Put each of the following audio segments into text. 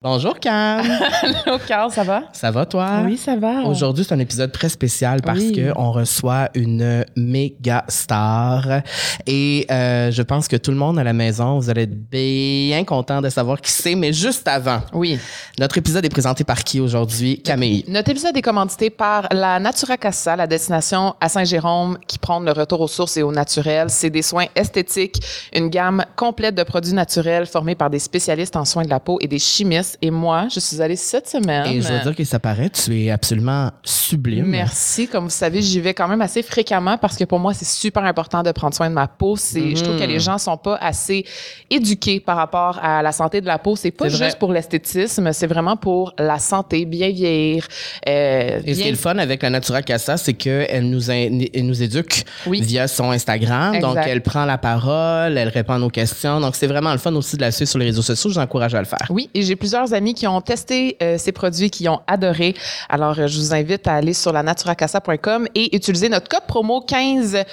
Bonjour Cam. Allô, Carl, ça va? Ça va toi? Oui, ça va. Aujourd'hui, c'est un épisode très spécial parce Oui. que on reçoit une méga star et euh, je pense que tout le monde à la maison, vous allez être bien content de savoir qui c'est. Mais juste avant, Oui. notre épisode est présenté par qui aujourd'hui? Camille. Notre épisode est commandité par la Natura Casa, la destination à Saint-Jérôme qui prône le retour aux sources et au naturel. C'est des soins esthétiques, une gamme complète de produits naturels formés par des spécialistes en soins de la peau et des chimistes. Et moi, je suis allée cette semaine. Et je veux dire que ça paraît, tu es absolument sublime. Merci. Comme vous savez, j'y vais quand même assez fréquemment parce que pour moi, c'est super important de prendre soin de ma peau. C'est, Je trouve que Mhm. les gens sont pas assez éduqués par rapport à la santé de la peau. C'est pas juste vrai. pour l'esthétisme, c'est vraiment pour la santé, bien vieillir. euh, Et ce qui bien- est le fun avec la Natura Casa, c'est qu'elle nous, elle nous éduque Oui. via son Instagram. Donc, elle prend la parole, elle répond à nos questions. Donc, c'est vraiment le fun aussi de la suivre sur les réseaux sociaux. Je vous encourage à le faire. Oui, et j'ai plusieurs amis qui ont testé euh, ces produits, qui ont adoré. Alors, euh, je vous invite à aller sur la naturacasa.com et utiliser notre code promo 15%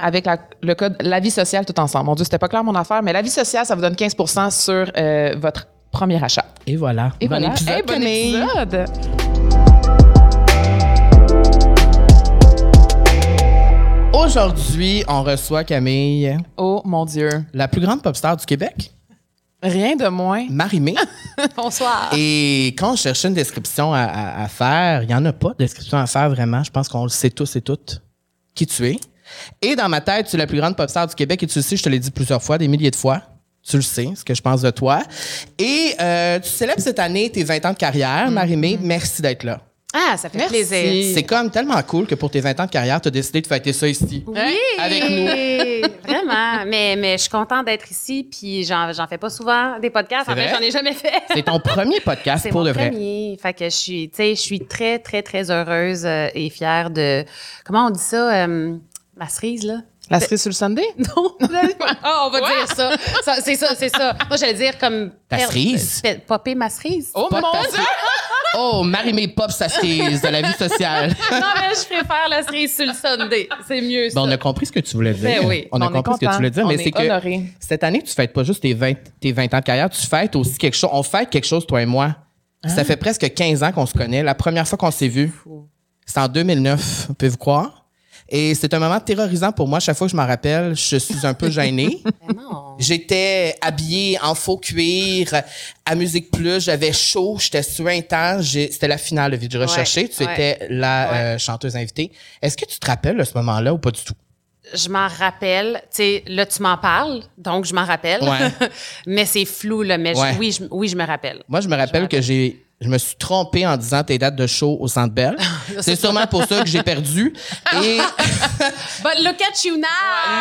avec la- le code La Vie Sociale tout ensemble. Mon Dieu, c'était pas clair mon affaire, mais La Vie Sociale, ça vous donne 15% sur euh, votre premier achat. Et voilà. Et bon voilà. épisode, Hey, bon Camille. épisode. Aujourd'hui, on reçoit Camille, Oh mon Dieu. la plus grande pop star du Québec, Rien de moins. Marimé. Bonsoir. et quand on cherchait une description à, à- à faire, il n'y en a pas de description à faire vraiment. Je pense qu'on le sait tous et toutes qui tu es. Et dans ma tête, tu es la plus grande pop star du Québec et tu le sais, je te l'ai dit plusieurs fois, des milliers de fois. Tu le sais, ce que je pense de toi. Et euh, tu célèbres cette année tes 20 ans de carrière, Marimé. Merci d'être là. Ah, ça fait Merci. plaisir. C'est comme tellement cool que pour tes 20 ans de carrière, tu as décidé de fêter ça ici. Oui, Avec nous. Vraiment. Mais, mais je suis contente d'être ici, puis j'en, j'en fais pas souvent des podcasts. C'est En fait, vrai? j'en ai jamais fait. C'est ton premier podcast pour mon de vrai. premier. Fait que je suis, tu sais, je suis très, très, très heureuse euh, et fière de. Comment on dit ça? euh, la cerise, là? La cerise sur le Sunday? Non. Ah, on va dire ça. Ça, C'est ça, c'est ça. Moi, j'allais dire comme. Ta cerise? pe- Popper ma cerise. Oh Pop mon Dieu! Oh, Marimé pop sa cerise de la vie sociale. non, mais je préfère la cerise sur le Sunday. C'est mieux, ça. Bon, on a compris ce que tu voulais dire. Ben oui. On a On compris ce que tu voulais dire, On mais est c'est que cette année, tu fêtes pas juste tes 20, tes 20 ans de carrière, tu fêtes aussi quelque chose. On fête quelque chose, toi et moi. Ah. Ça fait presque 15 ans qu'on se connaît. La première fois qu'on s'est vu, c'était en 2009, pouvez-vous croire? Et c'est un moment terrorisant pour moi. Chaque fois que je m'en rappelle, je suis un peu gêné. Non. J'étais habillée en faux cuir, à Musique Plus, j'avais chaud, j'étais suintant. J'ai- C'était la finale de Vie de recherché. Tu ouais. étais la Ouais. euh, chanteuse invitée. Est-ce que tu te rappelles de ce moment-là ou pas du tout? Je m'en rappelle. Tu sais, là, tu m'en parles, donc je m'en rappelle. Ouais. mais c'est flou, là. Mais je- Ouais. oui, je, oui, je me rappelle. Moi, je me rappelle que j'ai, je me suis trompée en disant tes dates de show au Centre Bell. C'est sûrement pour ça que j'ai perdu. Et But look at you now!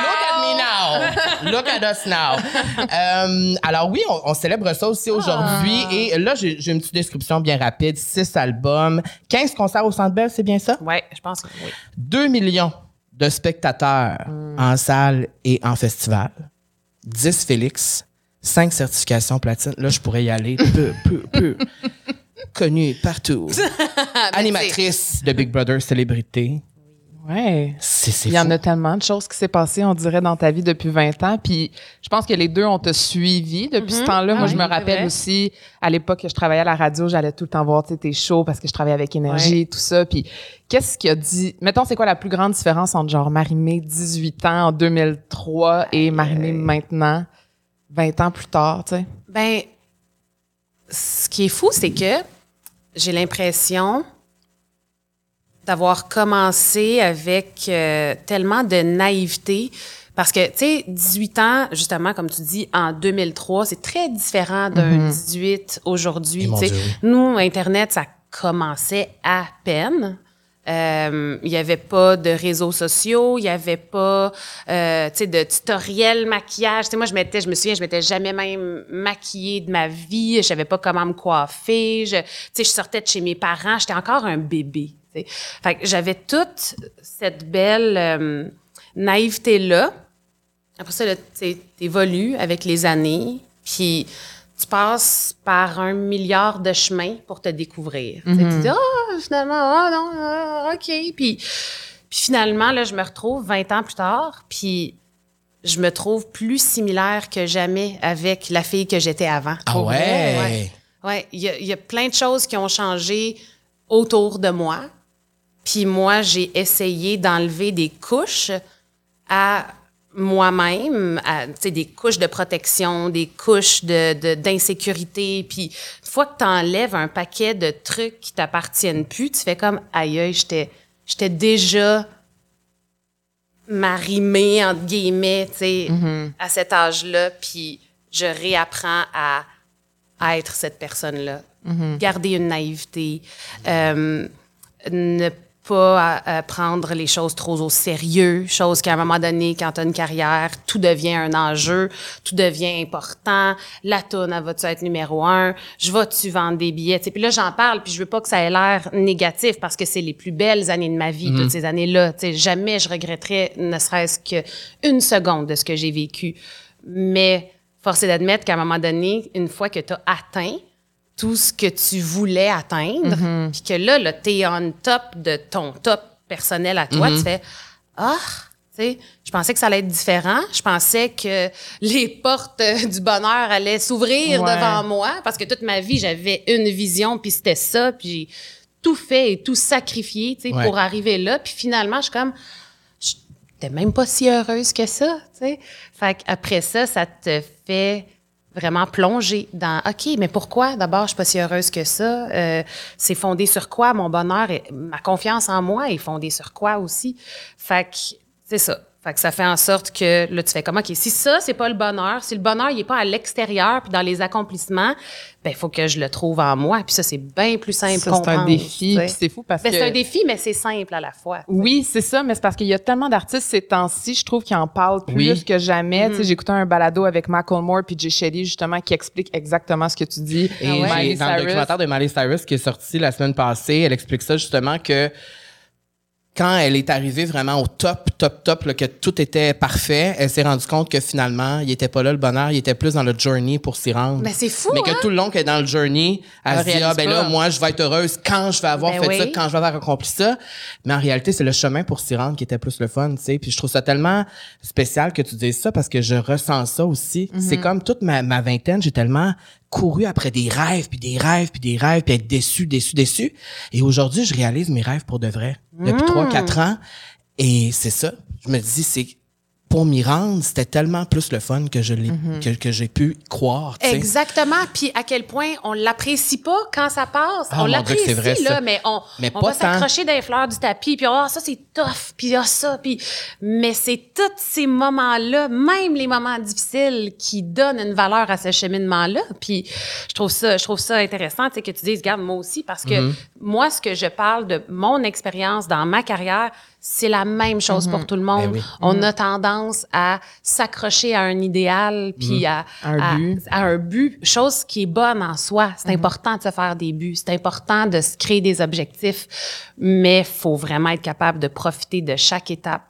look at me now, look at us now. Euh, alors oui, on, on célèbre ça aussi aujourd'hui. Et là, j'ai, une petite description bien rapide. Six albums, 15 concerts au Centre Bell, c'est bien ça? Ouais, je pense que oui. 2 millions de spectateurs en salle et en festival. 10 Félix, 5 certifications platine. Là, je pourrais y aller peu, peu, peu. Connue partout. Animatrice de Big Brother Célébrité. Ouais. Il y en a tellement de choses qui s'est passé, on dirait, dans ta vie depuis 20 ans. Puis je pense que les deux, on t'a suivi depuis ce temps-là. Ah Moi, je oui, me rappelle vrai. aussi, à l'époque que je travaillais à la radio, j'allais tout le temps voir tu sais, tes shows parce que je travaillais avec Énergie, tout ça. Puis qu'est-ce qui a dit... Mettons, c'est quoi la plus grande différence entre genre Marimé 18 ans en 2003 et Marimé maintenant, 20 ans plus tard, tu sais? Ben, ce qui est fou, c'est que j'ai l'impression d'avoir commencé avec euh, tellement de naïveté. Parce que, tu sais, 18 ans, justement, comme tu dis, en 2003, c'est très différent d'un 18 aujourd'hui. Eh. Nous, Internet, ça commençait à peine. Euh, Il y avait pas de réseaux sociaux, il y avait pas, euh, de tutoriel maquillage. Tu sais, moi, je me souviens, je m'étais jamais même maquillée de ma vie. Je savais pas comment me coiffer. Je, je sortais de chez mes parents. J'étais encore un bébé. j'avais toute cette belle euh, naïveté-là. Après ça, tu sais, t'évolues avec les années, puis tu passes par un milliard de chemins pour te découvrir. Tu dis, ah, finalement, ah non, ah, OK. Puis, puis finalement, là, je me retrouve 20 ans plus tard, puis je me trouve plus similaire que jamais avec la fille que j'étais avant. Ah ouais? Ouais, il y y a plein de choses qui ont changé autour de moi. Puis moi, j'ai essayé d'enlever des couches à moi-même, à, tu sais, des couches de protection, des couches de, de- d'insécurité. Puis une fois que tu enlèves un paquet de trucs qui t'appartiennent plus, tu fais comme, aïe, aïe, j'étais, j'étais déjà marimée, entre guillemets, tu sais, à cet âge-là. Puis je réapprends à, à être cette personne-là. Garder une naïveté. euh, ne pas euh, prendre les choses trop au sérieux, chose qu'à un moment donné, quand tu as une carrière, tout devient un enjeu, tout devient important. La tourne, elle va-tu être numéro un? Je vais-tu vendre des billets? Tu sais, Puis là, j'en parle, puis je veux pas que ça ait l'air négatif parce que c'est les plus belles années de ma vie, toutes ces années-là. Jamais je regretterais ne serait-ce qu'une seconde de ce que j'ai vécu. Mais force est d'admettre qu'à un moment donné, une fois que tu as atteint tout ce que tu voulais atteindre, puis que là, là tu es on top de ton top personnel à toi, tu fais Ah, tu sais, je pensais que ça allait être différent. Je pensais que les portes du bonheur allaient s'ouvrir Ouais. devant moi parce que toute ma vie, j'avais une vision, puis c'était ça, puis j'ai tout fait et tout sacrifié, tu sais, Ouais. pour arriver là. Puis finalement, je suis comme t'es même pas si heureuse que ça, tu sais. Fait qu'après ça, ça te fait vraiment plonger dans OK, mais pourquoi? D'abord je suis pas si heureuse que ça. Euh, c'est fondé sur quoi? Mon bonheur et ma confiance en moi est fondée sur quoi aussi? Fait que c'est ça. Fait que ça fait en sorte que là tu fais comme OK, si ça c'est pas le bonheur, si le bonheur il est pas à l'extérieur puis dans les accomplissements, ben il faut que je le trouve en moi puis ça c'est bien plus simple Ça, c'est un défi. Puis c'est fou parce Ben, que. c'est un défi mais c'est simple à la fois. Oui, c'est ça, mais c'est parce qu'il y a tellement d'artistes ces temps-ci, je trouve qu'ils en parlent plus Oui. que jamais. Tu sais, J'écoutais un balado avec Macklemore puis Jay Shetty, justement, qui explique exactement ce que tu dis. Et Ah ouais? dans le documentaire de Miley Cyrus qui est sorti la semaine passée, elle explique ça justement que quand elle est arrivée vraiment au top, top, top, là, que tout était parfait, elle s'est rendue compte que finalement, il était pas là le bonheur, il était plus dans le journey pour s'y rendre. Mais c'est fou Mais que hein? tout le long qu'elle est dans le journey, elle Elle se dit, ah, ben là, moi, je vais être heureuse quand je vais avoir Ben fait ça, quand je vais avoir accompli ça. Mais en réalité, c'est le chemin pour s'y rendre qui était plus le fun, tu sais. Puis je trouve ça tellement spécial que tu dises ça parce que je ressens ça aussi. C'est comme toute ma, ma vingtaine, j'ai tellement couru après des rêves, puis des rêves, puis des rêves, puis être déçu, déçu, déçu. Et aujourd'hui, je réalise mes rêves pour de vrai. Depuis trois, quatre ans. Et c'est ça. Je me dis, c'est pour m'y rendre, c'était tellement plus le fun que je l'ai, que, que j'ai pu croire, tu sais. Exactement. Puis à quel point on l'apprécie pas quand ça passe. Ah, on l'apprécie, ça. là, mais on, Mais on va s'accrocher dans les fleurs du tapis, puis ah, ça, c'est tough, puis ah, ça, puis... Mais c'est tous ces moments-là, même les moments difficiles, qui donnent une valeur à ce cheminement-là. Puis je trouve ça, je trouve ça intéressant, tu sais, que tu dises, regarde, moi aussi, parce que Mm-hmm. moi, ce que je parle de mon expérience dans ma carrière, c'est la même chose pour tout le monde. Ben oui. On a tendance à s'accrocher à un idéal, puis à, Un à- but. à un but, chose qui est bonne en soi. C'est important de se faire des buts, c'est important de se créer des objectifs, mais faut vraiment être capable de profiter de chaque étape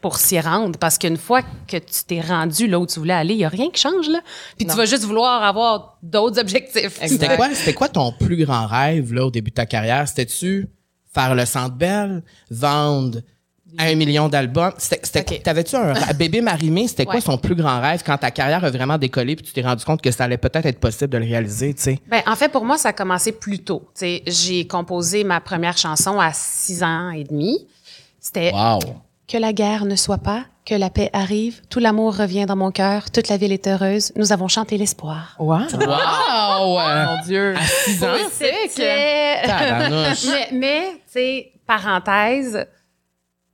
pour s'y rendre, parce qu'une fois que tu t'es rendu là où tu voulais aller, il y a rien qui change là. Puis tu vas juste vouloir avoir d'autres objectifs. C'était quoi, c'était quoi ton plus grand rêve là, au début de ta carrière? C'était-tu faire le Centre Bell, vendre un million d'albums? C'était. T'avais-tu un bébé marimé? C'était quoi son plus grand rêve quand ta carrière a vraiment décollé puis tu t'es rendu compte que ça allait peut-être être possible de le réaliser, tu sais? Ben, en fait, pour moi, ça a commencé plus tôt. J'ai composé ma première chanson à six ans et demi. C'était Wow! Que la guerre ne soit pas, que la paix arrive, tout l'amour revient dans mon cœur, toute la ville est heureuse, nous avons chanté l'espoir. Wow! Wow! Mon Dieu! À six ans? Mais, mais tu sais, parenthèse,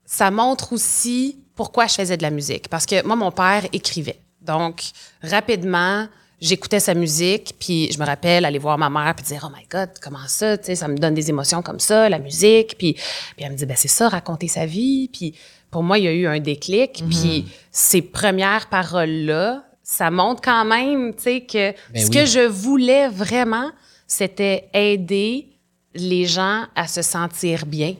ça montre aussi pourquoi je faisais de la musique. Parce que moi, mon père écrivait. Donc, rapidement, j'écoutais sa musique, puis je me rappelle aller voir ma mère puis dire « Oh my God, comment ça? Tu sais, ça me donne des émotions comme ça, la musique. » Puis, puis elle me dit « Ben c'est ça, raconter sa vie. » Puis pour moi, il y a eu un déclic. Puis ces premières paroles-là, ça montre quand même, tu sais, que Ben ce oui. que je voulais vraiment, c'était aider les gens à se sentir bien,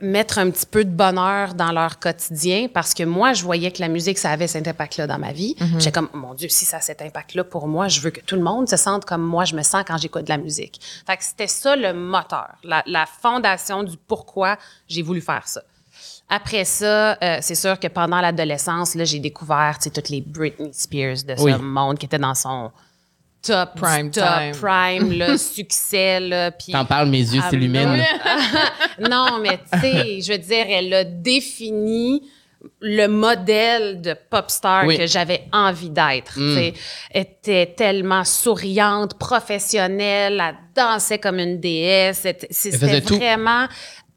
mettre un petit peu de bonheur dans leur quotidien, parce que moi, je voyais que la musique, ça avait cet impact-là dans ma vie. J'étais comme, mon Dieu, si ça a cet impact-là pour moi, je veux que tout le monde se sente comme moi, je me sens quand j'écoute de la musique. Fait que c'était ça le moteur, la, la fondation du pourquoi j'ai voulu faire ça. Après ça, euh, c'est sûr que pendant l'adolescence, là, j'ai découvert toutes les Britney Spears de ce Oui. monde qui était dans son top, Prime top, time. prime, là, succès, là. T'en parles, mes yeux Ah, s'illuminent. non, mais tu sais, je veux dire, elle a défini le modèle de pop star Oui. que j'avais envie d'être. Elle était tellement souriante, professionnelle, elle dansait comme une déesse. C'était faisait c'était tout.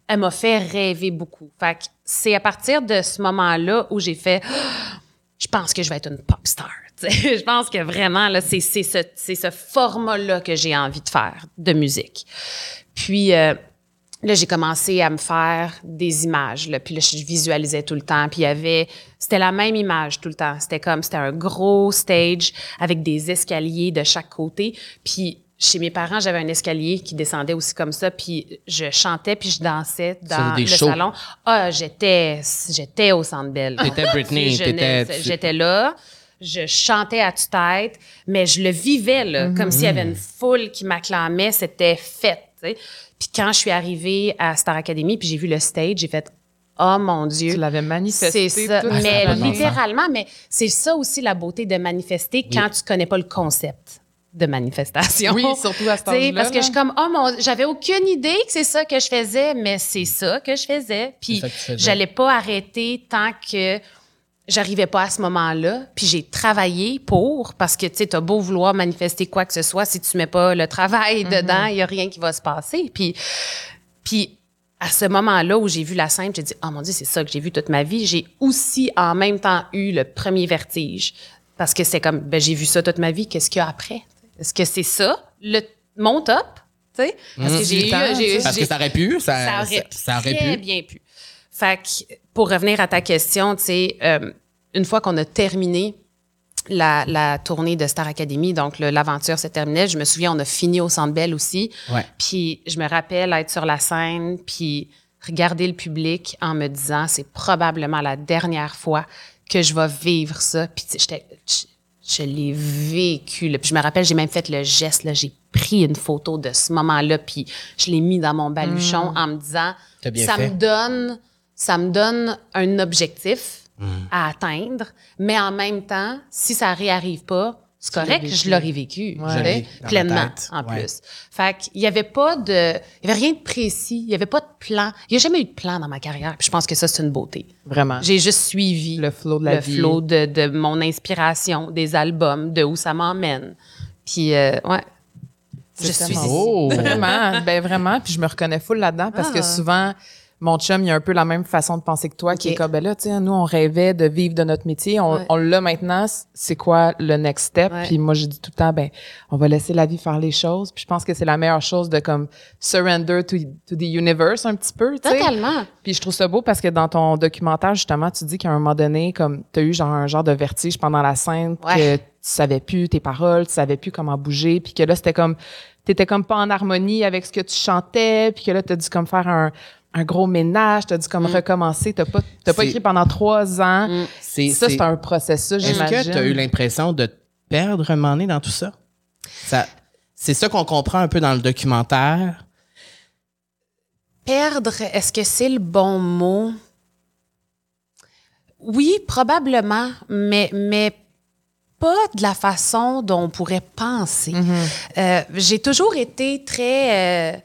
Elle m'a fait rêver beaucoup. Fait que c'est à partir de ce moment-là où j'ai fait... Je pense que je vais être une pop star. Je pense que vraiment, là, c'est c'est ce, c'est ce format-là que j'ai envie de faire de musique. Puis euh, là, j'ai commencé à me faire des images. Puis là, je visualisais tout le temps. Puis il y avait... C'était la même image tout le temps. C'était comme... C'était un gros stage avec des escaliers de chaque côté. Puis chez mes parents, j'avais un escalier qui descendait aussi comme ça. Puis je chantais puis je dansais dans des le shows. salon. Ah, j'étais... J'étais au Centre Bell. T'étais Britney, Je t'étais- J'étais là. Je chantais à tue-tête, mais je le vivais, là, comme s'il y avait une foule qui m'acclamait. C'était sais. Puis quand je suis arrivée à Star Academy, puis j'ai vu le stage, j'ai fait « Oh mon Dieu! » Tu l'avais manifesté. C'est ça. toute mais littéralement, mais c'est ça aussi la beauté de manifester quand tu connais pas le concept de manifestation. Oui, surtout à âge-là, Parce que là. je suis comme, oh mon, j'avais aucune idée que c'est ça que je faisais, mais c'est ça que je faisais. Puis j'allais pas arrêter tant que j'arrivais pas à ce moment-là. Puis j'ai travaillé pour, parce que tu sais, t'as beau vouloir manifester quoi que ce soit, si tu mets pas le travail Mm-hmm. dedans, il y a rien qui va se passer. Puis, puis à ce moment-là où j'ai vu la scène, j'ai dit, oh mon Dieu, c'est ça que j'ai vu toute ma vie. J'ai aussi en même temps eu le premier vertige. Parce que c'est comme, ben, j'ai vu ça toute ma vie, qu'est-ce qu'il y a après? Est-ce que c'est ça, le, mon top? Tu sais? Parce que j'ai eu, Parce que j'ai- ça aurait pu. Ça, ça aurait, ça aurait très pu. bien pu. Fait que, pour revenir à ta question, tu sais, euh, une fois qu'on a terminé la, la tournée de Star Academy, donc l'aventure se terminait, je me souviens, on a fini au Centre Bell aussi. Ouais. Puis je me rappelle être sur la scène, puis regarder le public en me disant, c'est probablement la dernière fois que je vais vivre ça. Puis j'étais- je, l'ai vécu. là. Puis je me rappelle, j'ai même fait le geste, là, j'ai pris une photo de ce moment-là, puis je l'ai mis dans mon baluchon en me disant, ça fait. me donne, ça me donne un objectif Mm. à atteindre, mais en même temps, si ça réarrive pas, c'est correct, je l'aurais vécu, Ouais. pleinement en Ouais. plus. Fait qu'il y avait pas de, il y avait rien de précis, il y avait pas de plan. Il y a jamais eu de plan dans ma carrière, puis je pense que ça c'est une beauté. Vraiment. J'ai juste suivi Le flow de la le vie. flow de, de mon inspiration, des albums, de où ça m'emmène. Puis euh, ouais, je C'est suis ici. Oh! Vraiment, ben vraiment. Puis je me reconnais full là-dedans parce que Ah. souvent, mon chum, il a un peu la même façon de penser que toi, qui est comme, ben là, tu sais, nous, on rêvait de vivre de notre métier. On, Ouais. on l'a maintenant. C'est quoi le next step? Ouais. Puis moi, j'ai dit tout le temps, ben, on va laisser la vie faire les choses. Puis je pense que c'est la meilleure chose de comme surrender to, to the universe un petit peu, tu sais. Totalement. Puis je trouve ça beau parce que dans ton documentaire, justement, tu dis qu'à un moment donné, comme tu as eu genre un genre de vertige pendant la scène, Ouais. que tu savais plus tes paroles, tu savais plus comment bouger, puis que là, c'était comme, t'étais comme pas en harmonie avec ce que tu chantais, puis que là, t'as dû comme faire un, un gros ménage, t'as dû comme recommencer, t'as pas, t'as pas écrit pendant trois ans. C'est- Ça, c'est- c'est un processus, Est-ce j'imagine. que tu as eu l'impression de te perdre un moment donné dans tout ça? ça c'est ça qu'on comprend un peu dans le documentaire. Perdre, est-ce que c'est le bon mot? Oui, probablement, mais, mais pas de la façon dont on pourrait penser. Euh, J'ai toujours été très euh,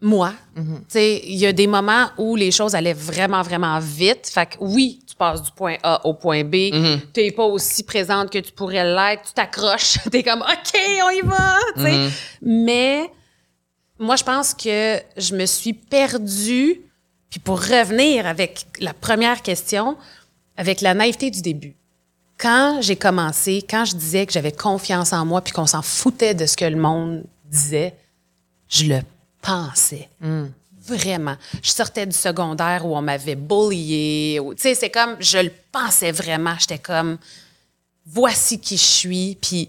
moi. Tu sais, Il y a des moments où les choses allaient vraiment, vraiment vite. Fait que oui, tu passes du point A au point B. Tu n'es pas aussi présente que tu pourrais l'être. Tu t'accroches. tu es comme, OK, on y va. sais. Mais moi, je pense que je me suis perdue. Puis pour revenir avec la première question, avec la naïveté du début. Quand j'ai commencé, quand je disais que j'avais confiance en moi puis qu'on s'en foutait de ce que le monde disait, je le pensais. Vraiment. Je sortais du secondaire où on m'avait bullié. ou- Tu sais, c'est comme, je le pensais vraiment. J'étais comme, voici qui je suis. Puis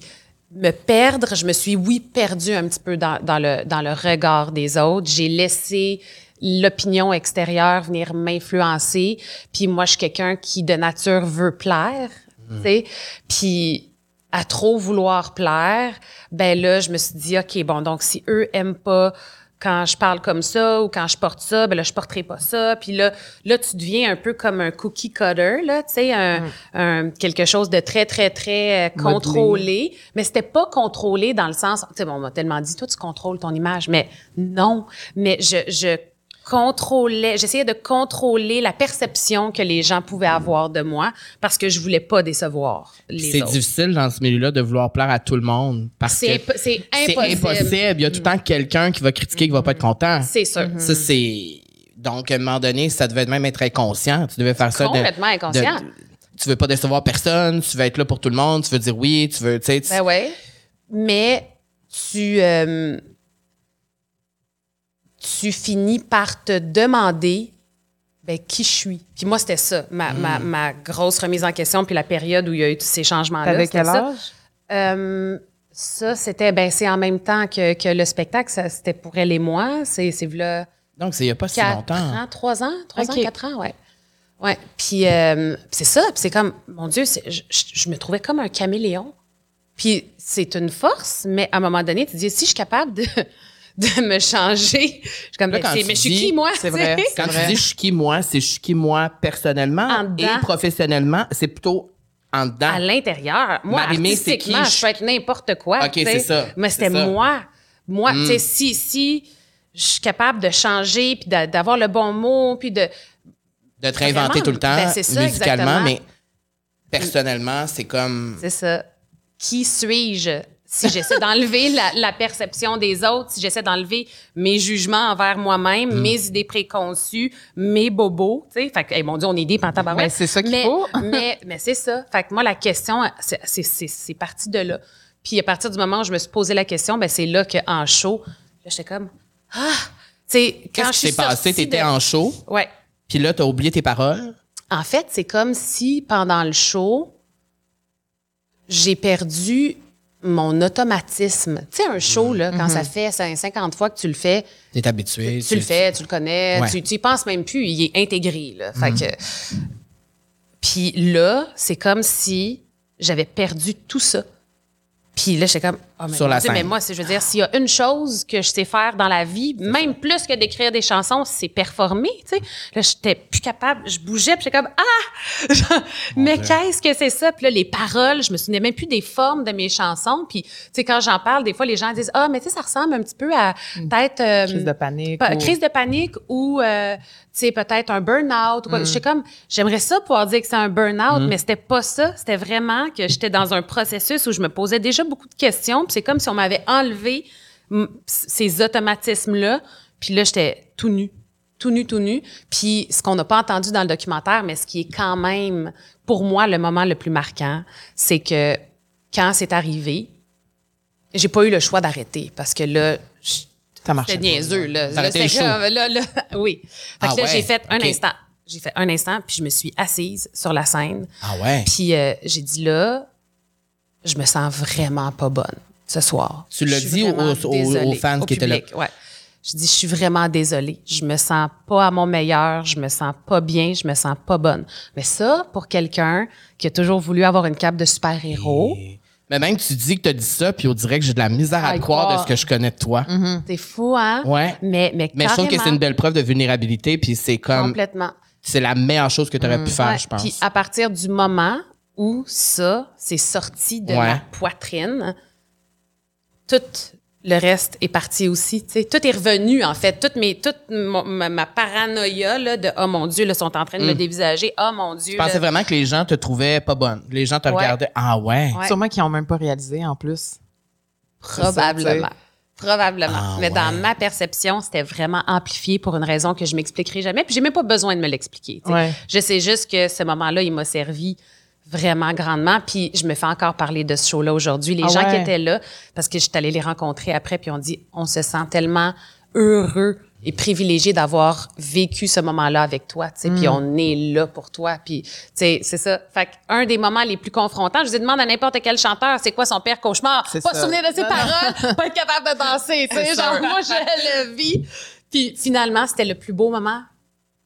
me perdre, je me suis, oui, perdue un petit peu dans, dans le, dans le regard des autres. J'ai laissé l'opinion extérieure venir m'influencer. Puis moi, je suis quelqu'un qui, de nature, veut plaire. tu sais. Puis à trop vouloir plaire, ben là, je me suis dit, OK, bon, donc si eux aiment pas quand je parle comme ça ou quand je porte ça, ben là, je porterai pas ça. Puis là, là, tu deviens un peu comme un cookie cutter, là, tu sais, un, un- quelque chose de très, très, très euh, Modelé. contrôlé. Mais c'était pas contrôlé dans le sens, tu sais, bon, on m'a tellement dit, toi, tu contrôles ton image. Mais non. Mais je, je contrôlais, j'essayais de contrôler la perception que les gens pouvaient avoir de moi parce que je voulais pas décevoir les C'est difficile dans ce milieu-là de vouloir plaire à tout le monde parce que C'est impo- c'est c'est impossible. impossible. Il y a tout le temps quelqu'un qui va critiquer, qui va pas être content. C'est sûr. Ça, c'est. Donc, à un moment donné, ça devait même être inconscient. Tu devais faire ça de. Complètement inconscient. de- tu veux pas décevoir personne, tu veux être là pour tout le monde, tu veux dire oui, tu veux. Tu sais, tu- Ben ouais. Mais tu, euh, tu finis par te demander ben, qui je suis. Puis moi, c'était ça, ma, ma, Hmm. ma grosse remise en question, puis la période où il y a eu tous ces changements-là. Ça. Euh, ça, c'était, ben, c'est en même temps que, que le spectacle, c'était pour elle et moi. C'est, c'est là, Donc, c'est il y a pas si 4 longtemps. ans, 3 ans, 3 Ok. ans, 4 ans, ouais. Ouais. Puis euh, puis c'est ça, puis c'est comme, mon Dieu, je, je- je me trouvais comme un caméléon. Puis c'est une force, mais à un moment donné, tu te dis, si je suis capable de, de me changer, je suis comme, Là, ben, mais je suis qui, moi? c'est vrai. Quand C'est tu vrai. dis je suis qui moi, c'est je suis qui moi personnellement En et professionnellement, c'est plutôt en dedans. À l'intérieur. Moi, c'est qui? artistiquement, je peux être n'importe quoi. Ok, c'est ça, Mais c'est c'était moi. Moi, Mm. tu sais, si, si je suis capable de changer, puis d'a- d'avoir le bon mot, puis de... de te réinventer Vraiment, tout le temps ben, c'est ça, musicalement, exactement. mais personnellement, c'est comme. C'est ça. Qui suis-je? Si j'essaie d'enlever la, la perception des autres, si j'essaie d'enlever mes jugements envers moi-même, Mm. mes idées préconçues, mes bobos, tu sais. Fait que, hey, mon Dieu, on est des pantabarouettes. Mais c'est ça qu'il mais, faut. mais, mais c'est ça. Fait que moi, la question, c'est- parti de là. Puis à partir du moment où je me suis posé la question, ben c'est là qu'en show, là, j'étais comme, ah! Tu sais, quand je suis passé? T'étais de- en show, Ouais. puis là, t'as oublié tes paroles? En fait, c'est comme si pendant le show, j'ai perdu mon automatisme. Tu sais, un show, là, quand ça fait cin- 50 fois que tu le fais, T'es habitué. tu le fais, tu le connais, Ouais. tu, tu y penses même plus, il est intégré. Là. Fait que. Puis là, c'est comme si j'avais perdu tout ça. Puis là, j'étais comme, oh, mais, Sur la scène. mais moi, je veux dire, s'il y a une chose que je sais faire dans la vie, même plus que d'écrire des chansons, c'est performer, tu sais. Là, j'étais plus capable, je bougeais, puis j'étais comme, ah! Mais qu'est-ce que c'est ça? Puis là, les paroles, je me souvenais même plus des formes de mes chansons. Puis, tu sais, quand j'en parle, des fois, les gens disent, ah, mais tu sais, ça ressemble un petit peu à peut-être. euh, Crise de panique. ou- crise de panique ou euh, tu sais peut-être un burn-out. J'étais comme j'aimerais ça pouvoir dire que c'est un burn-out mais c'était pas ça, c'était vraiment que j'étais dans un processus où je me posais déjà beaucoup de questions, c'est comme si on m'avait enlevé ces automatismes là, puis là j'étais tout nu tout nu, tout nu. Puis ce qu'on n'a pas entendu dans le documentaire, mais ce qui est quand même, pour moi, le moment le plus marquant, c'est que quand c'est arrivé, j'ai pas eu le choix d'arrêter parce que là, c'était niaiseux, là. Là, là, là, oui. Fait Ah que là, ouais, j'ai fait un instant. J'ai fait un instant, puis je me suis assise sur la scène. Ah ouais. Puis euh, j'ai dit là, je me sens vraiment pas bonne ce soir. Tu l'as dit aux- fans Au qui étaient là? Ouais. Je dis, je suis vraiment désolée. Je me sens pas à mon meilleur. Je me sens pas bien. Je me sens pas bonne. Mais ça, pour quelqu'un qui a toujours voulu avoir une cape de super-héros, Mais même tu dis que t'as dit ça, puis on dirait que j'ai de la misère à croire de ce que je connais de toi. c'est fou, hein? Ouais. Mais, mais, Mais je trouve que c'est une belle preuve de vulnérabilité, puis c'est comme. Complètement. C'est la meilleure chose que tu aurais pu faire, Ouais, je pense. Puis à partir du moment où ça, c'est sorti de Ouais. ma poitrine, tout le reste est parti aussi. Tout est revenu, en fait. Toute, mes, toute mon- ma, ma paranoïa là, de « Oh mon Dieu, là, sont en train de me dévisager. Oh mon Dieu. Je pensais là. vraiment que les gens te trouvaient pas bonne. Les gens te Ouais. regardaient. Ah ouais? Ouais. Sûrement qu'ils n'ont même pas réalisé en plus. Probablement. Probablement. Ah, Mais dans ouais. ma perception, c'était vraiment amplifié pour une raison que je m'expliquerai jamais. Puis j'ai même pas besoin de me l'expliquer. Je sais juste que ce moment-là, il m'a servi vraiment grandement. Puis je me fais encore parler de ce show-là aujourd'hui. Les Ah gens qui étaient là, parce que je suis allée les rencontrer après, puis on dit, on se sent tellement heureux et privilégié d'avoir vécu ce moment-là avec toi, tu sais, puis Mm. on est là pour toi, puis tu sais, c'est ça. Fait un des moments les plus confrontants, je dis demande à n'importe quel chanteur, c'est quoi son pire cauchemar? Pas ça. souvenir de ses Non, paroles, pas être capable de danser, tu sais, genre moi je le vis. Puis finalement, c'était le plus beau moment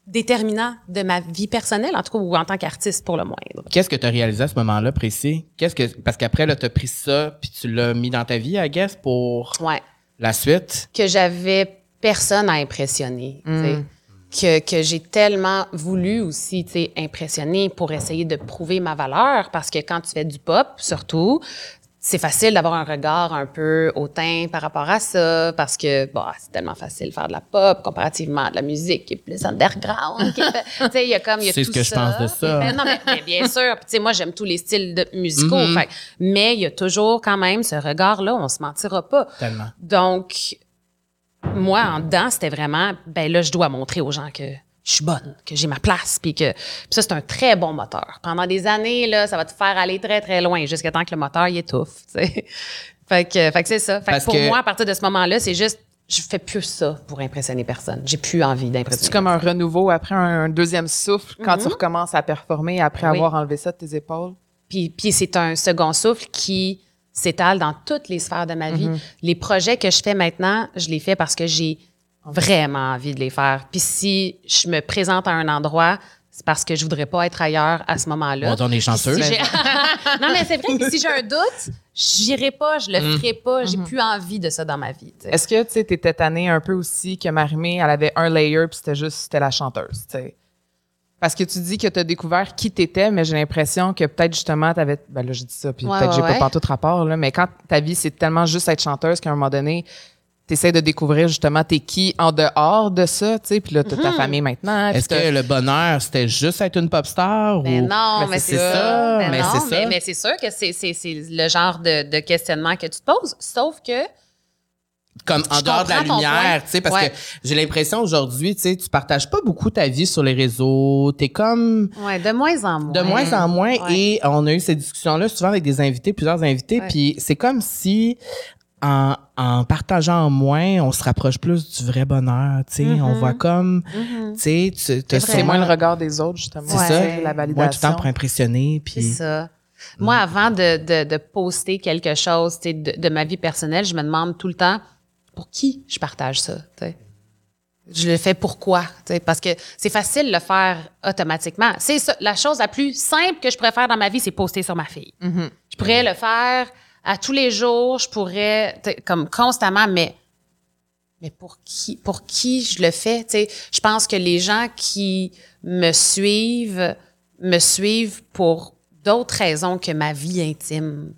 déterminant de ma vie personnelle, en tout cas, ou en tant qu'artiste pour le moindre. Qu'est-ce que tu as réalisé à ce moment-là précis? Qu'est-ce que. Parce qu'après, là, tu as pris ça, puis tu l'as mis dans ta vie, I guess, pour Ouais. la suite? Que j'avais personne à impressionner. sais. Que, que j'ai tellement voulu aussi impressionner pour essayer de prouver ma valeur. Parce que quand tu fais du pop, surtout, c'est facile d'avoir un regard un peu hautain par rapport à ça, parce que bon, c'est tellement facile de faire de la pop comparativement à de la musique qui est plus underground. il y a comme il y a C'est ce tout que je ça. pense de ça. Mais non, mais, mais bien sûr. Puis, tu sais, moi, j'aime tous les styles de musicaux. Mhm. fait- mais il y a toujours quand même ce regard-là, on se mentira pas. Tellement. Donc, moi, en dedans, c'était vraiment, ben là, je dois montrer aux gens que je suis bonne, que j'ai ma place, puis que puis ça, c'est un très bon moteur. Pendant des années, là, ça va te faire aller très, très loin, jusqu'à temps que le moteur, il étouffe, tu sais. Fait que, fait que c'est ça. Fait Parce que pour que- moi, à partir de ce moment-là, c'est juste, je fais plus ça pour impressionner personne. J'ai plus envie d'impressionner. C'est comme un renouveau après un, un deuxième souffle quand tu recommences à performer après Oui. avoir enlevé ça de tes épaules? Puis, puis c'est un second souffle qui s'étale dans toutes les sphères de ma vie. Les projets que je fais maintenant, je les fais parce que j'ai vraiment envie de les faire. Puis si je me présente à un endroit, c'est parce que je voudrais pas être ailleurs à ce moment-là. Bon, on est chanceux. Si non, mais c'est vrai que si j'ai un doute, j'irai pas, je le ferai pas. J'ai plus envie de ça dans ma vie. Est-ce que tu sais, t'étais tannée un peu aussi que Marimé, elle avait un layer puis c'était juste, c'était la chanteuse, tu sais? Parce que tu dis que tu as découvert qui t'étais, mais j'ai l'impression que peut-être justement t'avais, ben là je dis ça, puis Ouais, peut-être ouais, j'ai ouais. pas pantoute rapport là, mais quand ta vie c'est tellement juste être chanteuse qu'à un moment donné, t'essaies de découvrir justement t'es qui en dehors de ça, tu sais, puis là t'as ta famille maintenant. Est-ce que le bonheur, c'était juste être une pop star? Mais ou... non, Mais mais c'est ça, ça. mais Mais c'est ça. mais, mais c'est sûr que c'est, c'est, c'est le genre de, de questionnement que tu te poses. Sauf que comme en Je dehors de la lumière, tu sais, parce Ouais. que j'ai l'impression aujourd'hui, tu sais, tu partages pas beaucoup ta vie sur les réseaux. T'es comme Ouais, de moins en moins. de moins en moins Ouais. et on a eu ces discussions-là souvent avec des invités, plusieurs invités, Ouais. puis c'est comme si en, en partageant moins, on se rapproche plus du vrai bonheur, tu sais, Mm-hmm. on voit comme, tu sais, tu t'as c'est moins le regard des autres justement. c'est ça, la moins validation. tout le temps pour impressionner, C'est puis ça. Moi, avant de, de, de poster quelque chose tu sais, de, de ma vie personnelle, je me demande tout le temps pour qui je partage ça. tu sais? Je le fais pourquoi? tu sais, Parce que c'est facile de le faire automatiquement. C'est ça, la chose la plus simple que je pourrais faire dans ma vie, c'est poster sur ma fille. Je pourrais le faire à tous les jours, je pourrais, comme constamment, mais mais pour qui, pour qui je le fais? Je pense que les gens qui me suivent me suivent pour d'autres raisons que ma vie intime.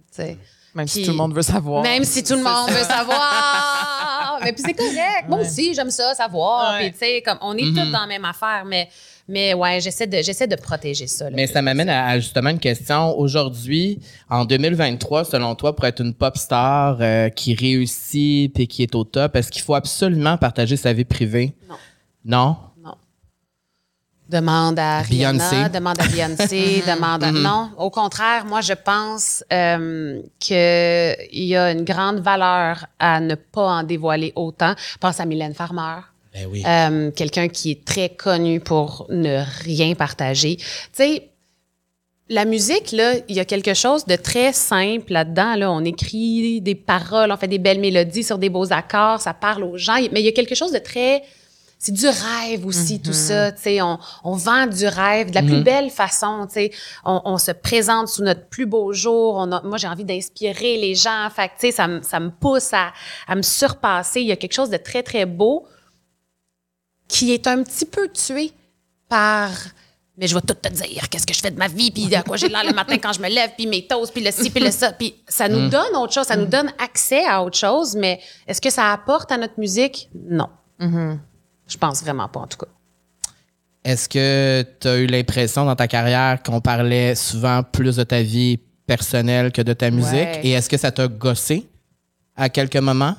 Même si tout le monde veut savoir. Même si tout le monde veut savoir. mais puis c'est correct. Moi aussi, j'aime ça, savoir. Ouais. Puis tu sais, comme on est tous dans la même affaire, mais, mais ouais, j'essaie de, j'essaie de protéger ça. là. Mais ça m'amène à, à justement une question. Aujourd'hui, en 2023, selon toi, pour être une pop star euh, qui réussit puis qui est au top, est-ce qu'il faut absolument partager sa vie privée? Non. Non? Demande à Rihanna, Beyoncé. demande à Beyoncé, demande à... Non, au contraire, moi, je pense euh, qu'il y a une grande valeur à ne pas en dévoiler autant. Pense à Mylène Farmer. Oui. Euh, quelqu'un qui est très connu pour ne rien partager. Tu sais, la musique, là, il y a quelque chose de très simple là-dedans. Là. On écrit des paroles, on fait des belles mélodies sur des beaux accords, ça parle aux gens. Mais il y a quelque chose de très... C'est du rêve aussi, tout ça. Tu sais, on, on vend du rêve de la plus belle façon. Tu sais, on, on se présente sous notre plus beau jour. On a, moi, j'ai envie d'inspirer les gens. Fait que, tu sais, ça, me- ça me pousse à, à me surpasser. Il y a quelque chose de très, très beau qui est un petit peu tué par mais je vais tout te dire qu'est-ce que je fais de ma vie puis à quoi j'ai l'air le matin quand je me lève puis mes toasts puis le ci puis le ça. Puis ça nous donne autre chose ça nous donne accès à autre chose mais est-ce que ça apporte à notre musique? Non. Je pense vraiment pas en tout cas. Est-ce que tu as eu l'impression dans ta carrière qu'on parlait souvent plus de ta vie personnelle que de ta musique? Ouais. Et est-ce que ça t'a gossé à quelques moments?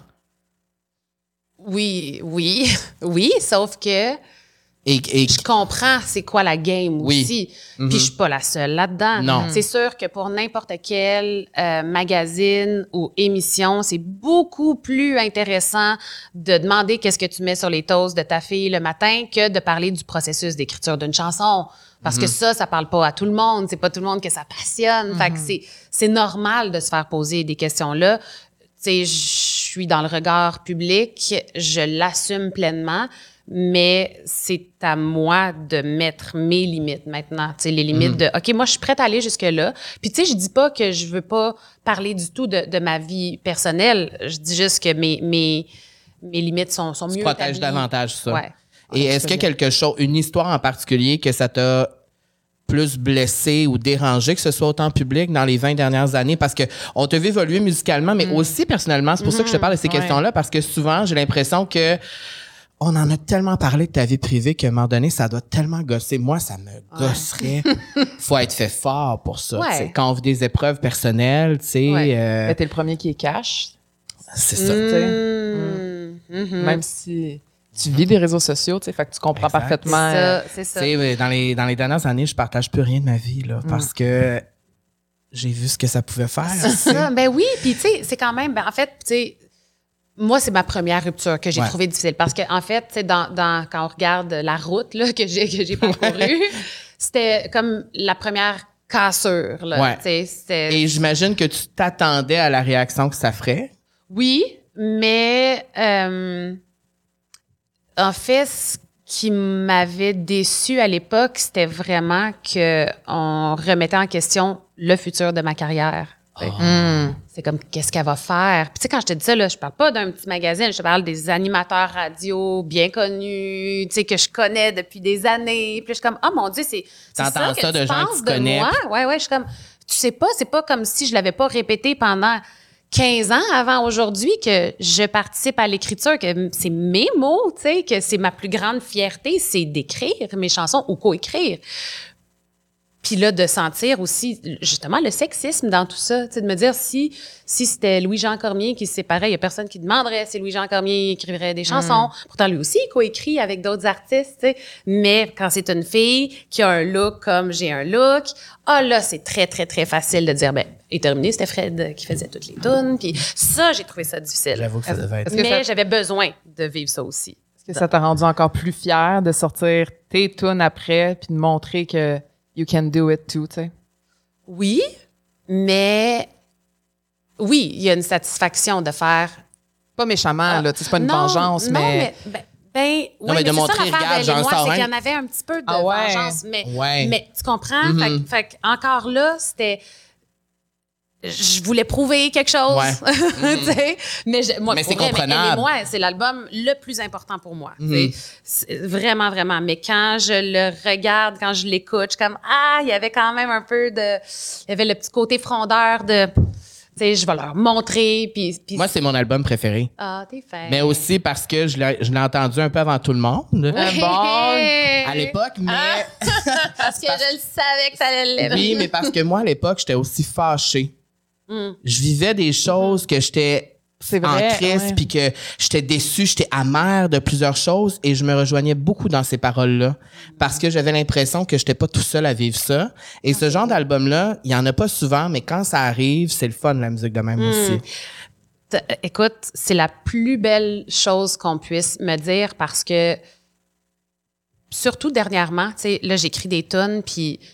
Oui oui oui sauf que Et, et je comprends c'est quoi la game Oui. aussi. Puis je suis pas la seule là-dedans. Non. C'est sûr que pour n'importe quel euh, magazine ou émission, c'est beaucoup plus intéressant de demander qu'est-ce que tu mets sur les toasts de ta fille le matin que de parler du processus d'écriture d'une chanson. Parce que ça, ça parle pas à tout le monde. C'est pas tout le monde que ça passionne. Fait que c'est, c'est normal de se faire poser des questions-là. Tu sais, je suis dans le regard public, je l'assume pleinement, mais c'est à moi de mettre mes limites maintenant. Tu sais, les limites de, OK, moi, je suis prête à aller jusque-là. Puis, tu sais, je dis pas que je veux pas parler du tout de, de ma vie personnelle. Je dis juste que mes, mes, mes limites sont, sont Tu mieux protèges établies. davantage ça. Ouais. Et est-ce qu'il y a quelque chose, une histoire en particulier que ça t'a plus blessé ou dérangé, que ce soit autant public dans les 20 dernières années? Parce que on t'a vu évoluer musicalement, mais aussi personnellement. C'est pour ça que je te parle de ces Mm. Ouais. questions-là, parce que souvent, j'ai l'impression que on en a tellement parlé de ta vie privée qu'à un moment donné, ça doit tellement gosser. Moi, ça me gosserait. Faut être fait fort pour ça. Ouais. Quand on vit des épreuves personnelles, tu sais, Ouais. euh, t'es le premier qui est cash, c'est ça. Mmh. Mhm. même si tu vis des réseaux sociaux, tu sais, fait que tu comprends Exact. C'est parfaitement. ça, c'est Tu ça. dans les, dans les dernières années, je partage plus rien de ma vie, là, parce que j'ai vu ce que ça pouvait faire. C'est ça. Ben oui, puis tu sais, c'est quand même, ben en fait, tu sais, moi, c'est ma première rupture que j'ai Ouais. trouvée difficile parce que en fait, tu sais, dans, dans, quand on regarde la route là, que j'ai que j'ai parcourue, c'était comme la première cassure. Là, Ouais. tu sais, c'était- Et j'imagine que tu t'attendais à la réaction que ça ferait. Oui, mais euh, en fait, ce qui m'avait déçu à l'époque, c'était vraiment que on remettait en question le futur de ma carrière. Ah. Hmm. C'est comme qu'est-ce qu'elle va faire? Puis tu sais quand je te dis ça là, je parle pas d'un petit magazine, je te parle des animateurs radio bien connus, tu sais que je connais depuis des années. Puis je suis comme oh mon dieu, c'est T'entends ça, que de tu gens que tu de connais, moi? Ouais ouais, je suis comme tu sais pas, c'est pas comme si je l'avais pas répété pendant 15 ans avant aujourd'hui que je participe à l'écriture, que c'est mes mots, tu sais, que c'est ma plus grande fierté, c'est d'écrire mes chansons ou coécrire. Puis là, de sentir aussi, justement, le sexisme dans tout ça. Tu sais, de me dire, si, si c'était Louis-Jean Cormier qui se séparait, il y a personne qui demanderait si Louis-Jean Cormier écrirait des chansons. Pourtant, lui aussi, il coécrit avec d'autres artistes, tu sais. Mais quand c'est une fille qui a un look comme j'ai un look, ah là, c'est très, très, très facile de dire, ben, et terminé, c'était Fred qui faisait toutes les tunes. Puis ça, j'ai trouvé ça difficile. J'avoue que ça devait être. Mais ça- j'avais besoin de vivre ça aussi. Est-ce que ça t'a rendu encore plus fier de sortir tes tunes après puis de montrer que you can do it too, tu sais? Oui, mais oui, il y a une satisfaction de faire. Pas méchamment, Ah, là, tu sais, c'est pas une non, vengeance, non, mais... mais. ben, ben, Non, oui, mais de c'est ça montrer, l'affaire regarde, j'en sors c'est un. qu'il y en avait un petit peu de Ah ouais. vengeance. Mais, Ouais. mais tu comprends? Mhm. Fait, fait que encore là, c'était. Je voulais prouver quelque chose. Ouais. mais je- moi, Mais c'est comprenable. Moi, c'est l'album le plus important pour moi. Mhm. Vraiment, vraiment. Mais quand je le regarde, quand je l'écoute, je suis comme Ah, il y avait quand même un peu de. Il y avait le petit côté frondeur de. Tu sais, je vais leur montrer. Puis, puis Moi, c'est mon album préféré. Ah, t'es fait. Mais aussi parce que je l'ai je l'ai entendu un peu avant tout le monde Un bon, à l'époque, mais Parce que je le savais que ça allait oui, mais parce que moi à l'époque, j'étais aussi fâché. Mm. Je vivais des choses que j'étais en crise, puis que j'étais déçue, j'étais amère de plusieurs choses, et je me rejoignais beaucoup dans ces paroles-là, parce que j'avais l'impression que j'étais pas tout seul à vivre ça. Et ce genre d'album-là, il y en a pas souvent, mais quand ça arrive, c'est le fun la musique de même aussi. T- Écoute, c'est la plus belle chose qu'on puisse me dire parce que, surtout dernièrement, tu sais, là, j'écris des tonnes, puis là,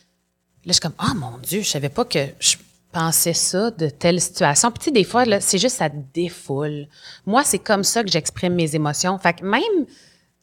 je suis comme, oh mon Dieu, je savais pas que je pensais ça de telle situation. Puis, tu sais, des fois, là, c'est juste ça défoule. Moi, c'est comme ça que j'exprime mes émotions. Fait que même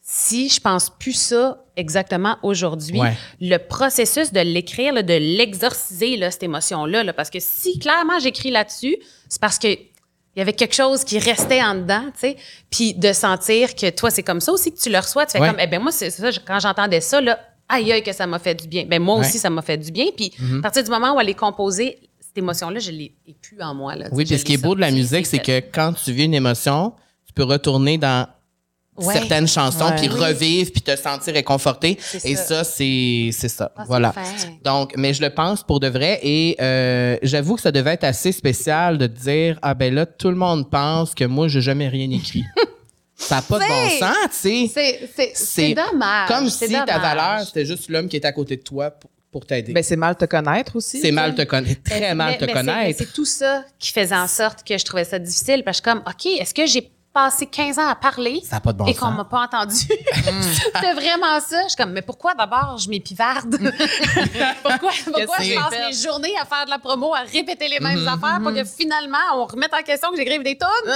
si je pense plus ça exactement aujourd'hui, Ouais. le processus de l'écrire, de l'exorciser, là, cette émotion-là, là, parce que si clairement j'écris là-dessus, c'est parce que il y avait quelque chose qui restait en dedans, tu sais. Puis de sentir que toi, c'est comme ça aussi que tu le reçois. Tu fais Ouais. comme, eh ben moi, c'est ça, quand j'entendais ça, là, aïe, aïe, que ça m'a fait du bien. Ben moi Ouais. Mm-hmm. aussi, ça m'a fait du bien. Puis à partir du moment où elle est composée, cette émotion-là, je l'ai plus en moi. Là, Oui, puis je ce qui est beau de la musique, c'est que quand tu vis une émotion, tu peux retourner dans Ouais. certaines chansons, Ouais. puis Oui. revivre, puis te sentir réconforté. Et ça. ça, c'est ça. Ah, voilà. Donc, mais je le pense pour de vrai. Et euh, j'avoue que ça devait être assez spécial de te dire Ah ben là, tout le monde pense que moi, j'ai jamais rien écrit. ça n'a pas de bon sens, tu sais. C'est- dommage. Comme si ta valeur, c'était juste l'homme qui était à côté de toi pour, pour t'aider. Ben, c'est mal te connaître aussi. c'est mal te connaître, très Mais- mal mais- te mais c'est- connaître. C'est tout ça qui faisait en sorte que je trouvais ça difficile. Parce que je suis comme, OK, est-ce que j'ai passé 15 ans à parler Ça n'a pas de bon et qu'on m'a pas entendu? C'était vraiment ça. Je suis comme, mais pourquoi d'abord je m'épivarde? pourquoi pourquoi je c'est? passe mes journées à faire de la promo, à répéter les mêmes affaires pour que finalement on remette en question que j'écrive des tonnes?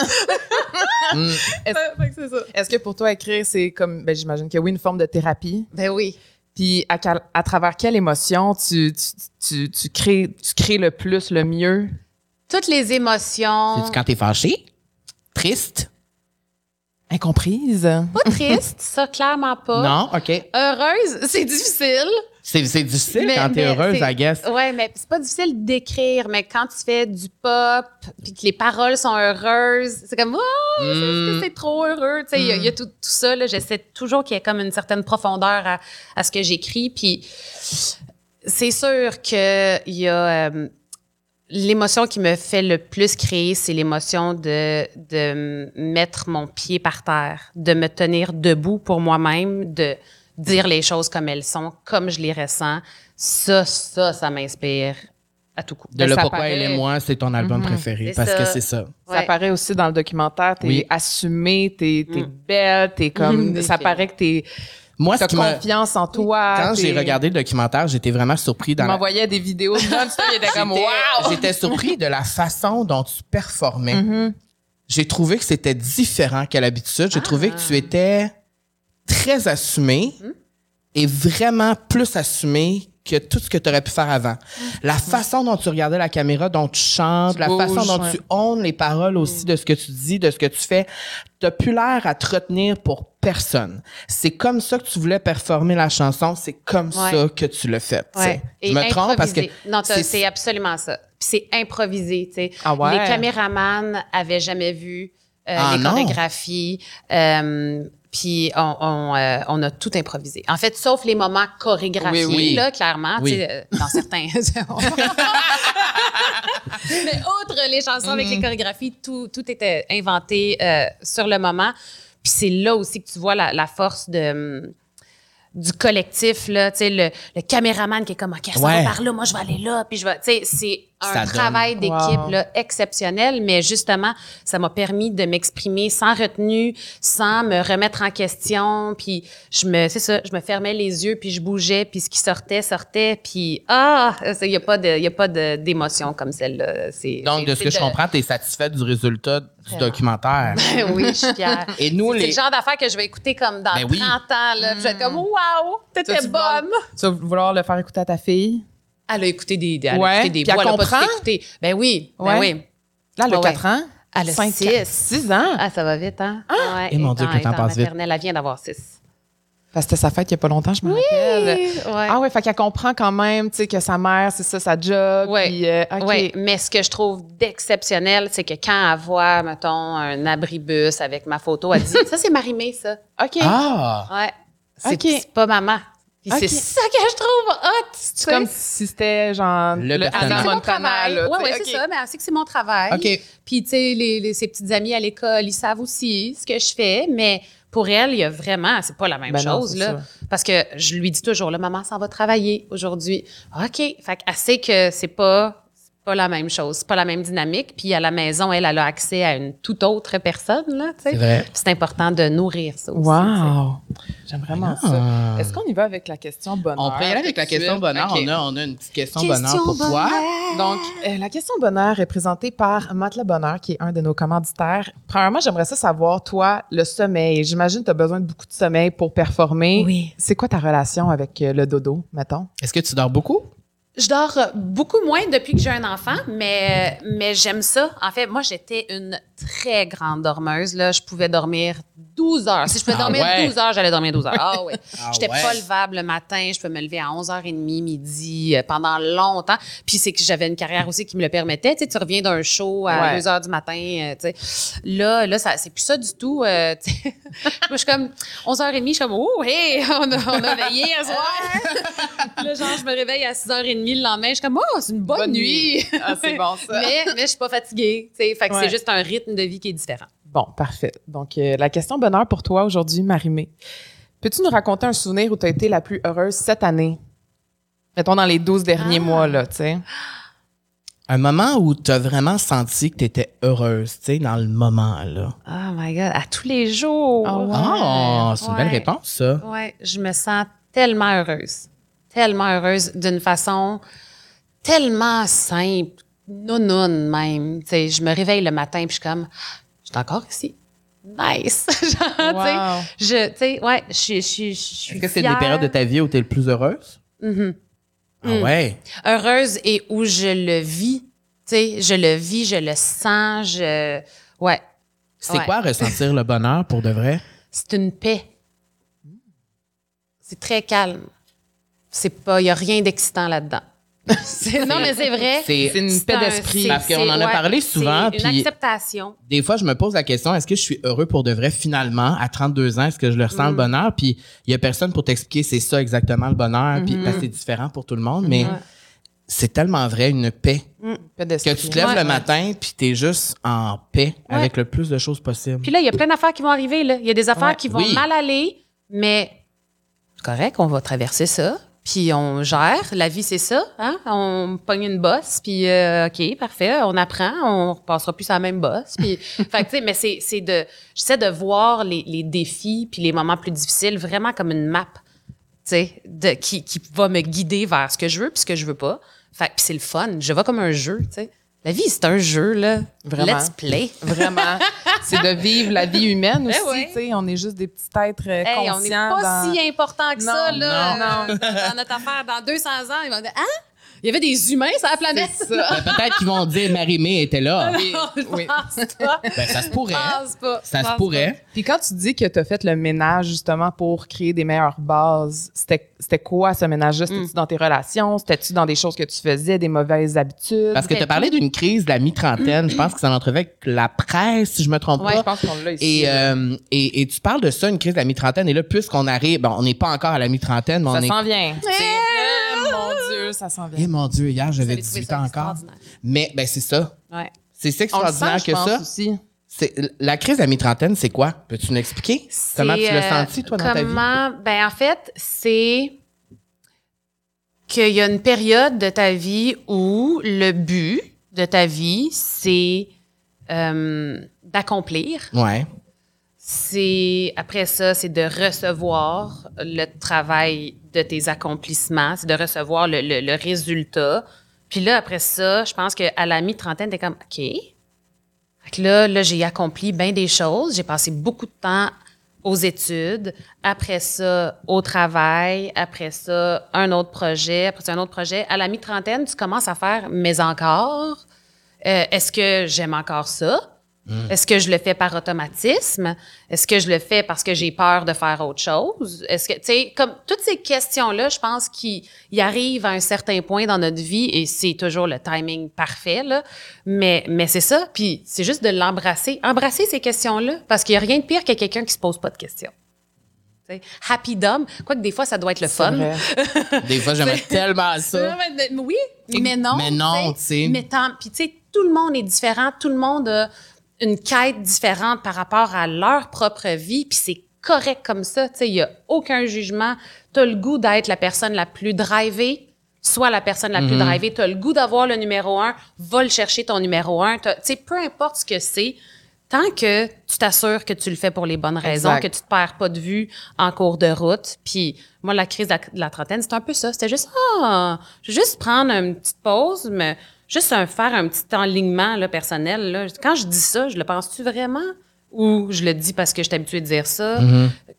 Est-ce est-ce que pour toi, écrire, c'est comme, ben, j'imagine que oui, une forme de thérapie? ben oui. Puis à, quel- à travers quelle émotion tu, tu, tu, tu crées, tu crées le plus, le mieux? Toutes les émotions. C'est-tu quand t'es fâché? Triste? Incomprise. Pas triste, ça, clairement pas. Non, OK. Heureuse, c'est difficile. C'est difficile Mais- quand t'es mais heureuse, c'est- I guess. Ouais, mais c'est pas difficile d'écrire, mais quand tu fais du pop, puis que les paroles sont heureuses, c'est comme, oh, c'est- Mm. c'est trop heureux. Tu sais, il y a- y, a tout, tout ça. J'essaie toujours qu'il y ait comme une certaine profondeur à, à ce que j'écris. Puis c'est sûr qu'il y a. euh, L'émotion qui me fait le plus créer, c'est l'émotion de, de mettre mon pied par terre, de me tenir debout pour moi-même, de dire les choses comme elles sont, comme je les ressens. Ça, ça, ça m'inspire à tout coup. De le ça pourquoi paraît- elle et moi, c'est ton album préféré. C'est Parce que c'est ça. Ça Ouais. paraît aussi dans le documentaire. T'es Oui. assumée, t'es t'es Mm. belle, t'es comme. Des ça paraît que t'es. Moi, ce T'as qui m'a- confiance en toi. quand j'ai regardé le documentaire, j'étais vraiment surpris dans la- m'envoyait des vidéos était comme J'étais- Wow! J'étais surpris de la façon dont tu performais. Mhm. J'ai trouvé que c'était différent qu'à l'habitude. J'ai trouvé que tu étais très assumé et vraiment plus assumé que tout ce que tu aurais pu faire avant. La façon dont tu regardais la caméra, dont tu chantes, la façon dont ouais. tu honnes les paroles aussi de ce que tu dis, de ce que tu fais, t'as plus l'air à te retenir pour personne. C'est comme ça que tu voulais performer la chanson, c'est comme Ouais. ça que tu tu sais. Ouais. Je Et me trompe parce que. Non, c'est absolument ça. C'est improvisé, tu sais. Ah ouais? Les caméramans avaient jamais vu euh, Ah les non? chorégraphies. euh, puis on, on, euh, on a tout improvisé. En fait, sauf les moments chorégraphiés, Oui, oui. là, clairement. Oui. euh, Dans certains. Mais outre les chansons avec Mm. les chorégraphies, tout, tout était inventé euh, sur le moment. Puis c'est là aussi que tu vois la, la force de hum, du collectif là, tu sais le, le caméraman qui est comme OK, ça Ouais. va par là, moi je vais aller là, puis je vais tu sais c'est un Ça travail d'équipe Wow. exceptionnel, mais justement, ça m'a permis de m'exprimer sans retenue, sans me remettre en question, puis je me c'est ça, je me fermais les yeux puis je bougeais puis ce qui sortait sortait puis ah, il y a pas de il y a pas d'émotion comme celle-là, c'est Donc, c'est- de ce que c'est je comprends, tu es satisfaite du résultat du documentaire. oui, je suis fière. Et nous, C'est les. le genre d'affaires que je vais écouter comme dans Ben oui. 30 ans. Là, puis je vais être comme, waouh, Tu t'étais bonne. Tu vas vouloir le faire écouter à ta fille? Elle a écouté des, elle a Ouais, écouté des puis elle elle a pas comprend? tout écouté. Ben oui, ben Ouais. oui. Là, elle a Ouais, 4 ans. Elle a Cinq, six. quatre, six ans. Ah, ça va vite, hein? Ouais, Et mon elle Dieu, que le temps elle passe vite. Elle vient d'avoir 6. Parce que c'était sa fête il n'y a pas longtemps, je me rappelle. Ouais. Ah ouais, fait qu'elle comprend quand même, tu sais, que sa mère, c'est ça, sa job. Puis, euh, OK. Ouais, mais ce que je trouve d'exceptionnel, c'est que quand elle voit, mettons, un abribus avec ma photo, elle dit Ça, c'est Marimé, ça. OK. Ah! Ouais. C'est Ok. c'est pas maman. Puis c'est ça que je trouve hot. tu C'est comme si c'était genre Le le, mon Montana. travail. là, oui, sais. c'est ça. Mais elle sait que c'est mon travail. OK. Puis, tu sais, les, les- ses petites amies à l'école, ils savent aussi ce que je fais. Mais pour elle, il y a vraiment, c'est pas la même Ben chose, c'est là. ça. Parce que je lui dis toujours, là, maman s'en va travailler aujourd'hui. OK. Fait qu'elle sait que c'est pas, pas la même chose. C'est pas la même dynamique. Puis à la maison, elle, elle a accès à une toute autre personne, là, tu sais. C'est vrai. C'est important de nourrir ça aussi. Wow. J'aime vraiment Ah. ça. Est-ce qu'on y va avec la question bonheur? On peut y aller avec la question bonheur. On, a, on a une petite question, Question bonheur pour toi. Donc, euh, la question bonheur est présentée par Matelas Bonheur, qui est un de nos commanditaires. Premièrement, j'aimerais ça savoir, toi, le sommeil. J'imagine que tu as besoin de beaucoup de sommeil pour performer. Oui. C'est quoi ta relation avec euh, le dodo, mettons? Est-ce que tu dors beaucoup? Je dors euh, beaucoup moins depuis que j'ai un enfant, mais, mais j'aime ça. En fait, moi, j'étais une très grande dormeuse. Là. Je pouvais dormir 12 heures. Si je pouvais Ah dormir ouais? 12 heures, j'allais dormir 12 heures. Ah oui. Ah J'étais ouais. pas levable le matin. Je pouvais me lever à 11h30, midi, euh, pendant longtemps. Puis c'est que j'avais une carrière aussi qui me le permettait. Tu, sais, tu reviens d'un show à Ouais. 2 heures du matin. euh, tu sais. Là, là c'est plus ça du tout. euh, tu sais. Moi, je suis comme 11h30, je suis comme, oh, hey, on a, on a veillé à soir. là, genre, je me réveille à 6h30 le lendemain. Je suis comme, oh, c'est une bonne, Bonne nuit. nuit. Ah, c'est bon, ça. mais, mais je suis pas fatiguée. tu sais. Fait que c'est juste un rythme de vie qui est différent. Bon, parfait. Donc, euh, la question bonheur pour toi aujourd'hui, Marimé. Peux-tu nous raconter un souvenir où tu as été la plus heureuse cette année? Mettons dans les 12 derniers Ah. mois, là, tu sais. Un moment où tu as vraiment senti que tu étais heureuse, tu sais, dans le moment, là. Oh my God, à tous les jours. Ouais. Ah, c'est une belle réponse, ça. Ouais, je me sens tellement heureuse. Tellement heureuse d'une façon tellement simple, non même. Tu sais, je me réveille le matin puis je suis comme, suis encore ici. Nice. Genre, Wow. je, tu sais, ouais, je suis, je suis, je suis Est-ce que c'est des périodes de ta vie où tu es le plus heureuse? Mhm. Ah Mm. ouais. heureuse et où je le vis. Tu sais, je le vis, je le sens, je. Ouais. C'est Ouais. quoi ressentir le bonheur pour de vrai? C'est une paix. C'est très calme. C'est pas, il y a rien d'excitant là-dedans. C'est- non, mais c'est vrai. C'est- une paix d'esprit. c'est- Parce qu'on en a parlé c'est souvent, Une puis- acceptation. Des fois, je me pose la question, est-ce que je suis heureux pour de vrai finalement à 32 ans? Est-ce que je le ressens le bonheur? Puis il y a personne pour t'expliquer c'est ça exactement le bonheur. Puis parce que c'est différent pour tout le monde. Mais c'est tellement vrai, une paix. Paix Que tu te lèves Ouais. le matin puis t'es juste en paix avec le plus de choses possible. Puis là, il y a plein d'affaires qui vont arriver. Là. Il y a des affaires Ouais. qui vont Oui. mal aller, mais c'est correct, on va traverser ça. Puis on gère. La vie, c'est ça. Hein? On pogne une bosse, puis euh, OK, parfait, on apprend, on repassera plus à la même bosse. Puis, fait que, tu sais, mais c'est, c'est de... J'essaie de voir les, les défis puis les moments plus difficiles vraiment comme une map, tu sais, de- qui, qui va me guider vers ce que je veux puis ce que je veux pas. Fait que puis c'est le fun. Je vois comme un jeu, tu sais. La vie, c'est un jeu, là. Vraiment. Let's play. Vraiment. c'est de vivre la vie humaine aussi. Ouais. tu sais. On est juste des petits êtres euh, Hey, on n'est conscients. pas dans- si important que ça, Non, là. Euh, Dans notre affaire, dans 200 ans, ils vont dire Hein? Il y avait des humains sur la planète? Ça. Ben, Peut-être qu'ils vont dire Marie-Mé était là. Oui, oui. pense pas. Ben, ça se pourrait. Je pense pas. Ça Je se pourrait. Puis quand tu dis que tu as fait le ménage justement pour créer des meilleures bases, c'était c'était quoi ce ménage-là? C'était-tu dans tes relations? C'était-tu dans des choses que tu faisais, des mauvaises habitudes? Parce que tu as parlé d'une crise de la mi-trentaine. Je pense que c'est en entrevue avec la presse, si je me trompe Ouais, je pas. pense qu'on l'a ici. Et, euh, et, et tu parles de ça, une crise de la mi-trentaine. Et là, puisqu'on arrive, bon, on n'est pas encore à la mi-trentaine, mais ça on est. s'en vient. Eh, mon Dieu, ça s'en Eh vient. mon Dieu, hier, j'avais Vous avez trouvé 18 ça ans encore. extraordinaire. Mais ben, c'est ça. Ouais. C'est si On le extraordinaire je que pense ça. aussi. La crise de la mi-trentaine, c'est quoi? Peux-tu nous expliquer? Comment tu l'as euh, senti, toi, dans ta vie? comment, Ben, en fait, c'est qu'il y a une période de ta vie où le but de ta vie, c'est euh, d'accomplir. Ouais. C'est après ça, c'est de recevoir le travail de tes accomplissements, c'est de recevoir le, le- le résultat. Puis là, après ça, je pense qu'à la mi-trentaine, t'es comme OK. Fait que là, là j'ai accompli bien des choses. J'ai passé beaucoup de temps aux études. Après ça, au travail. Après ça, un autre projet. Après ça, un autre projet. À la mi-trentaine, tu commences à faire mais encore. Euh, Est-ce que j'aime encore ça? Est-ce que je le fais par automatisme? Est-ce que je le fais parce que j'ai peur de faire autre chose? Est-ce que, tu sais, comme toutes ces questions-là, je pense qu'ils ils arrivent à un certain point dans notre vie et c'est toujours le timing parfait, là. Mais, mais c'est ça. Puis c'est juste de l'embrasser. Embrasser ces questions-là parce qu'il n'y a rien de pire que quelqu'un qui se pose pas de questions. Tu sais, Happy dumb. Quoique des fois, ça doit être le fun. Des fois, j'aimerais tellement ça. oui, mais non. Mais non, tu sais. Mais tant, puis tu sais, tout le monde est différent, tout le monde a une quête différente par rapport à leur propre vie, puis c'est correct comme ça, tu sais, il y a aucun jugement. Tu as le goût d'être la personne la plus drivée, soit la personne la Mhm. plus drivée, tu as le goût d'avoir le numéro un, va le chercher ton numéro un, tu sais, peu importe ce que c'est, tant que tu t'assures que tu le fais pour les bonnes raisons, Exact. que tu te perds pas de vue en cours de route. Puis moi, la crise de la, de la trentaine, c'était un peu ça. C'était juste, ah, je vais juste prendre une petite pause, mais juste un, faire un petit enlignement là, personnel. Là. Quand je dis ça, je le pense-tu vraiment? Ou je le dis parce que je suis habituée de dire ça?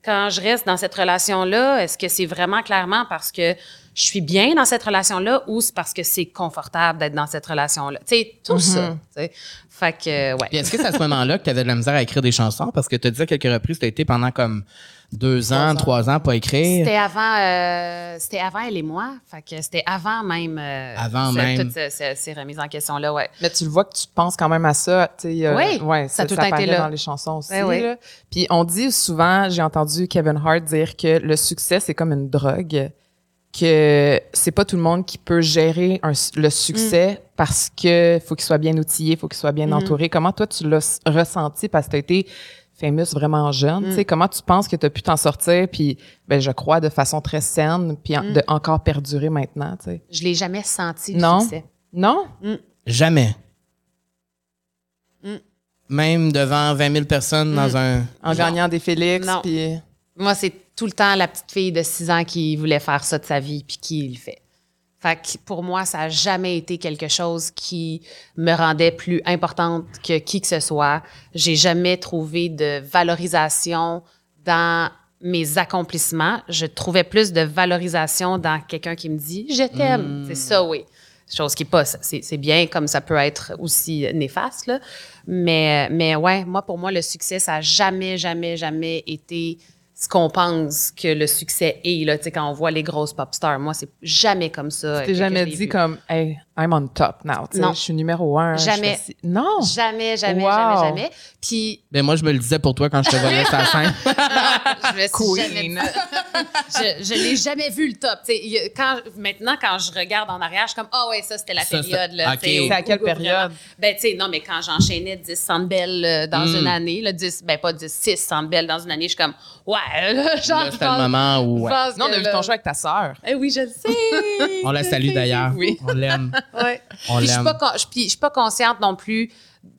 Quand je reste dans cette relation-là, est-ce que c'est vraiment clairement parce que je suis bien dans cette relation-là ou c'est parce que c'est confortable d'être dans cette relation-là? Tu sais, tout ça. tu sais. Fait que, ouais. Puis est-ce que c'est à ce moment-là que tu avais de la misère à écrire des chansons? Parce que tu as dit à quelques reprises, tu as été pendant comme deux ans, trois ans pas écrire. C'était avant, euh, c'était avant elle et moi. Fait que c'était avant même. euh, Avant ce- même. Toutes ces, ces- ces remises en question-là, ouais. Mais tu le vois que tu penses quand même à ça. tu sais, euh, Oui, ouais, ça a tout apparaît là. dans les chansons aussi. Oui. là. Puis on dit souvent, j'ai entendu Kevin Hart dire que le succès, c'est comme une drogue. Que c'est pas tout le monde qui peut gérer un le succès Mm. parce que faut qu'il soit bien outillé, faut qu'il soit bien entouré. Comment toi tu l'as ressenti? Parce que tu as été famous vraiment jeune, Mm. tu sais comment tu penses que tu as pu t'en sortir? Puis ben je crois de façon très saine puis en- Mm. de encore perdurer maintenant, tu sais. Je l'ai jamais senti le Non? succès. Non? Jamais. Mm. Même devant 20 000 personnes dans un. en gagnant des Félix puis Moi, c'est tout le temps la petite fille de 6 ans qui voulait faire ça de sa vie puis qui le fait. Fait que pour moi, ça n'a jamais été quelque chose qui me rendait plus importante que qui que ce soit. J'ai jamais trouvé de valorisation dans mes accomplissements. Je trouvais plus de valorisation dans quelqu'un qui me dit je t'aime. C'est ça, oui. Chose qui est pas, c'est bien comme ça peut être aussi néfaste, là. Mais, mais ouais, moi, pour moi, le succès, ça a jamais, jamais, jamais été ce qu'on pense que le succès est, là. Tu sais, quand on voit les grosses pop stars, moi, c'est jamais comme ça. Tu t'es que jamais dit vu. comme, hey, I'm on top now. Non. Je suis numéro un. Jamais. fais. Non. Jamais, jamais, Wow. jamais, jamais. Puis, Ben moi, je me le disais pour toi quand je te voyais sur la scène. je me suis Queen. jamais je, je l'ai jamais vu le top. Quand, maintenant, quand je regarde en arrière, je suis comme, ah ouais, ça, c'était la Ça, période. Là, ok. tu sais, C'est à quelle période? Ben, tu sais, non, mais quand j'enchaînais 10 centbelles euh, dans Mm. une année, là, 10, ben pas 10, 6 centbelles dans une année, je suis comme, ouais, là, genre, c'était le moment où... ouais. Non, on a vu ton show avec ta sœur. Eh oui, je le sais. On la salue d'ailleurs. Oui. On l'aime. Ouais. On Puis je suis l'aime. pas, con- je- puis je suis pas consciente non plus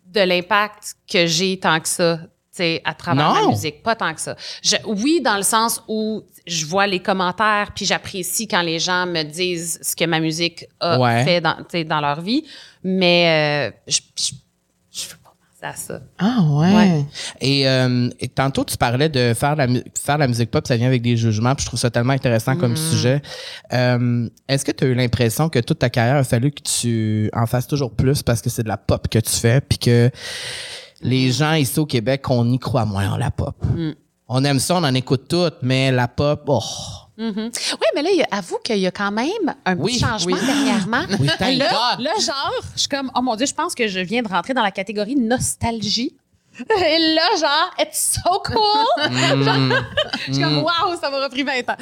de l'impact que j'ai tant que ça, tu sais, à travers Non. ma musique. Pas tant que ça. Je- oui, dans le sens où je vois les commentaires, puis j'apprécie quand les gens me disent ce que ma musique a Ouais. fait dans, dans leur vie, mais euh, je, je, à ça. Ah ouais. Ouais. Et, euh, et tantôt, tu parlais de faire la, faire la musique pop, ça vient avec des jugements, puis je trouve ça tellement intéressant comme Mm-hmm. sujet. Euh, Est-ce que tu as eu l'impression que toute ta carrière a fallu que tu en fasses toujours plus parce que c'est de la pop que tu fais, puis que les gens ici au Québec, on y croit moins en la pop? Mm. On aime ça, on en écoute toutes, mais la pop, oh. Oui, mais là, avoue qu'il y a quand même un Oui, petit changement oui. dernièrement. Oui, là, là, genre, je suis comme, oh mon Dieu, je pense que je viens de rentrer dans la catégorie nostalgie. Et là, genre, it's so cool! Mm. Genre, je suis comme, waouh, ça m'aura pris 20 ans.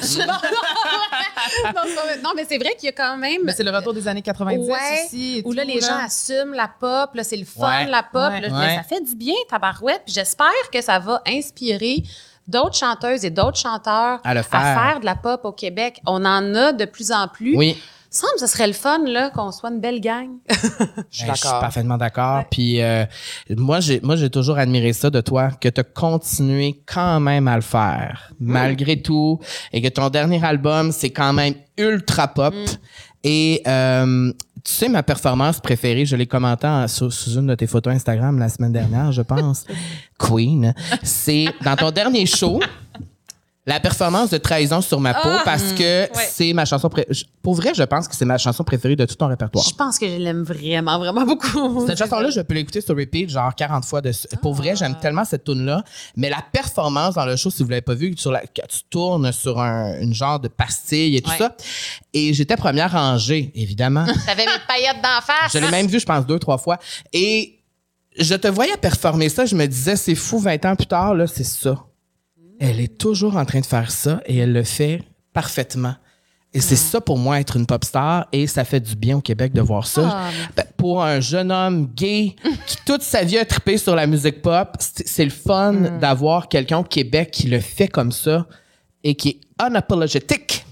non, mais c'est vrai qu'il y a quand même. Mais c'est le retour des années 90 Ouais, aussi. et où là, les gens assument la pop, là, c'est le fun, Ouais. la pop. Ouais. là, Ouais. mais ça fait du bien, tabarouette. Puis j'espère que ça va inspirer d'autres chanteuses et d'autres chanteurs À le faire. de la pop au Québec. On en a de plus en plus. Oui. semble que ce serait le fun là, qu'on soit une belle gang. Je suis Ben, je suis d'accord. parfaitement d'accord. Puis euh, moi, j'ai moi j'ai toujours admiré ça de toi, que tu as continué quand même à le faire, malgré tout, et que ton dernier album, c'est quand même ultra pop. Et euh, tu sais, ma performance préférée, je l'ai commenté en- sous, sous une de tes photos Instagram la semaine dernière, je pense. Queen. C'est dans ton dernier show. La performance de Trahison sur ma peau, parce que c'est ma chanson pré- je- Pour vrai, je pense que c'est ma chanson préférée de tout ton répertoire. Je pense que je l'aime vraiment, vraiment beaucoup. Cette chanson-là, je peux l'écouter sur repeat genre 40 fois. De... Pour vrai, j'aime tellement cette tune-là. Mais la performance dans le show, si vous l'avez pas vu, sur la... tu tournes sur un une genre de pastille et tout Ouais. ça. Et j'étais première rangée, évidemment. T'avais mes paillettes d'en face. je l'ai même vu, je pense, deux, trois fois. Et je te voyais performer ça. Je me disais, c'est fou, 20 ans plus tard, là, c'est ça. Elle est toujours en train de faire ça et elle le fait parfaitement. Et c'est ça pour moi être une pop star et ça fait du bien au Québec de voir ça. Ah, Ben, pour un jeune homme gay qui toute sa vie a trippé sur la musique pop, c'est le fun d'avoir quelqu'un au Québec qui le fait comme ça et qui est unapologetic.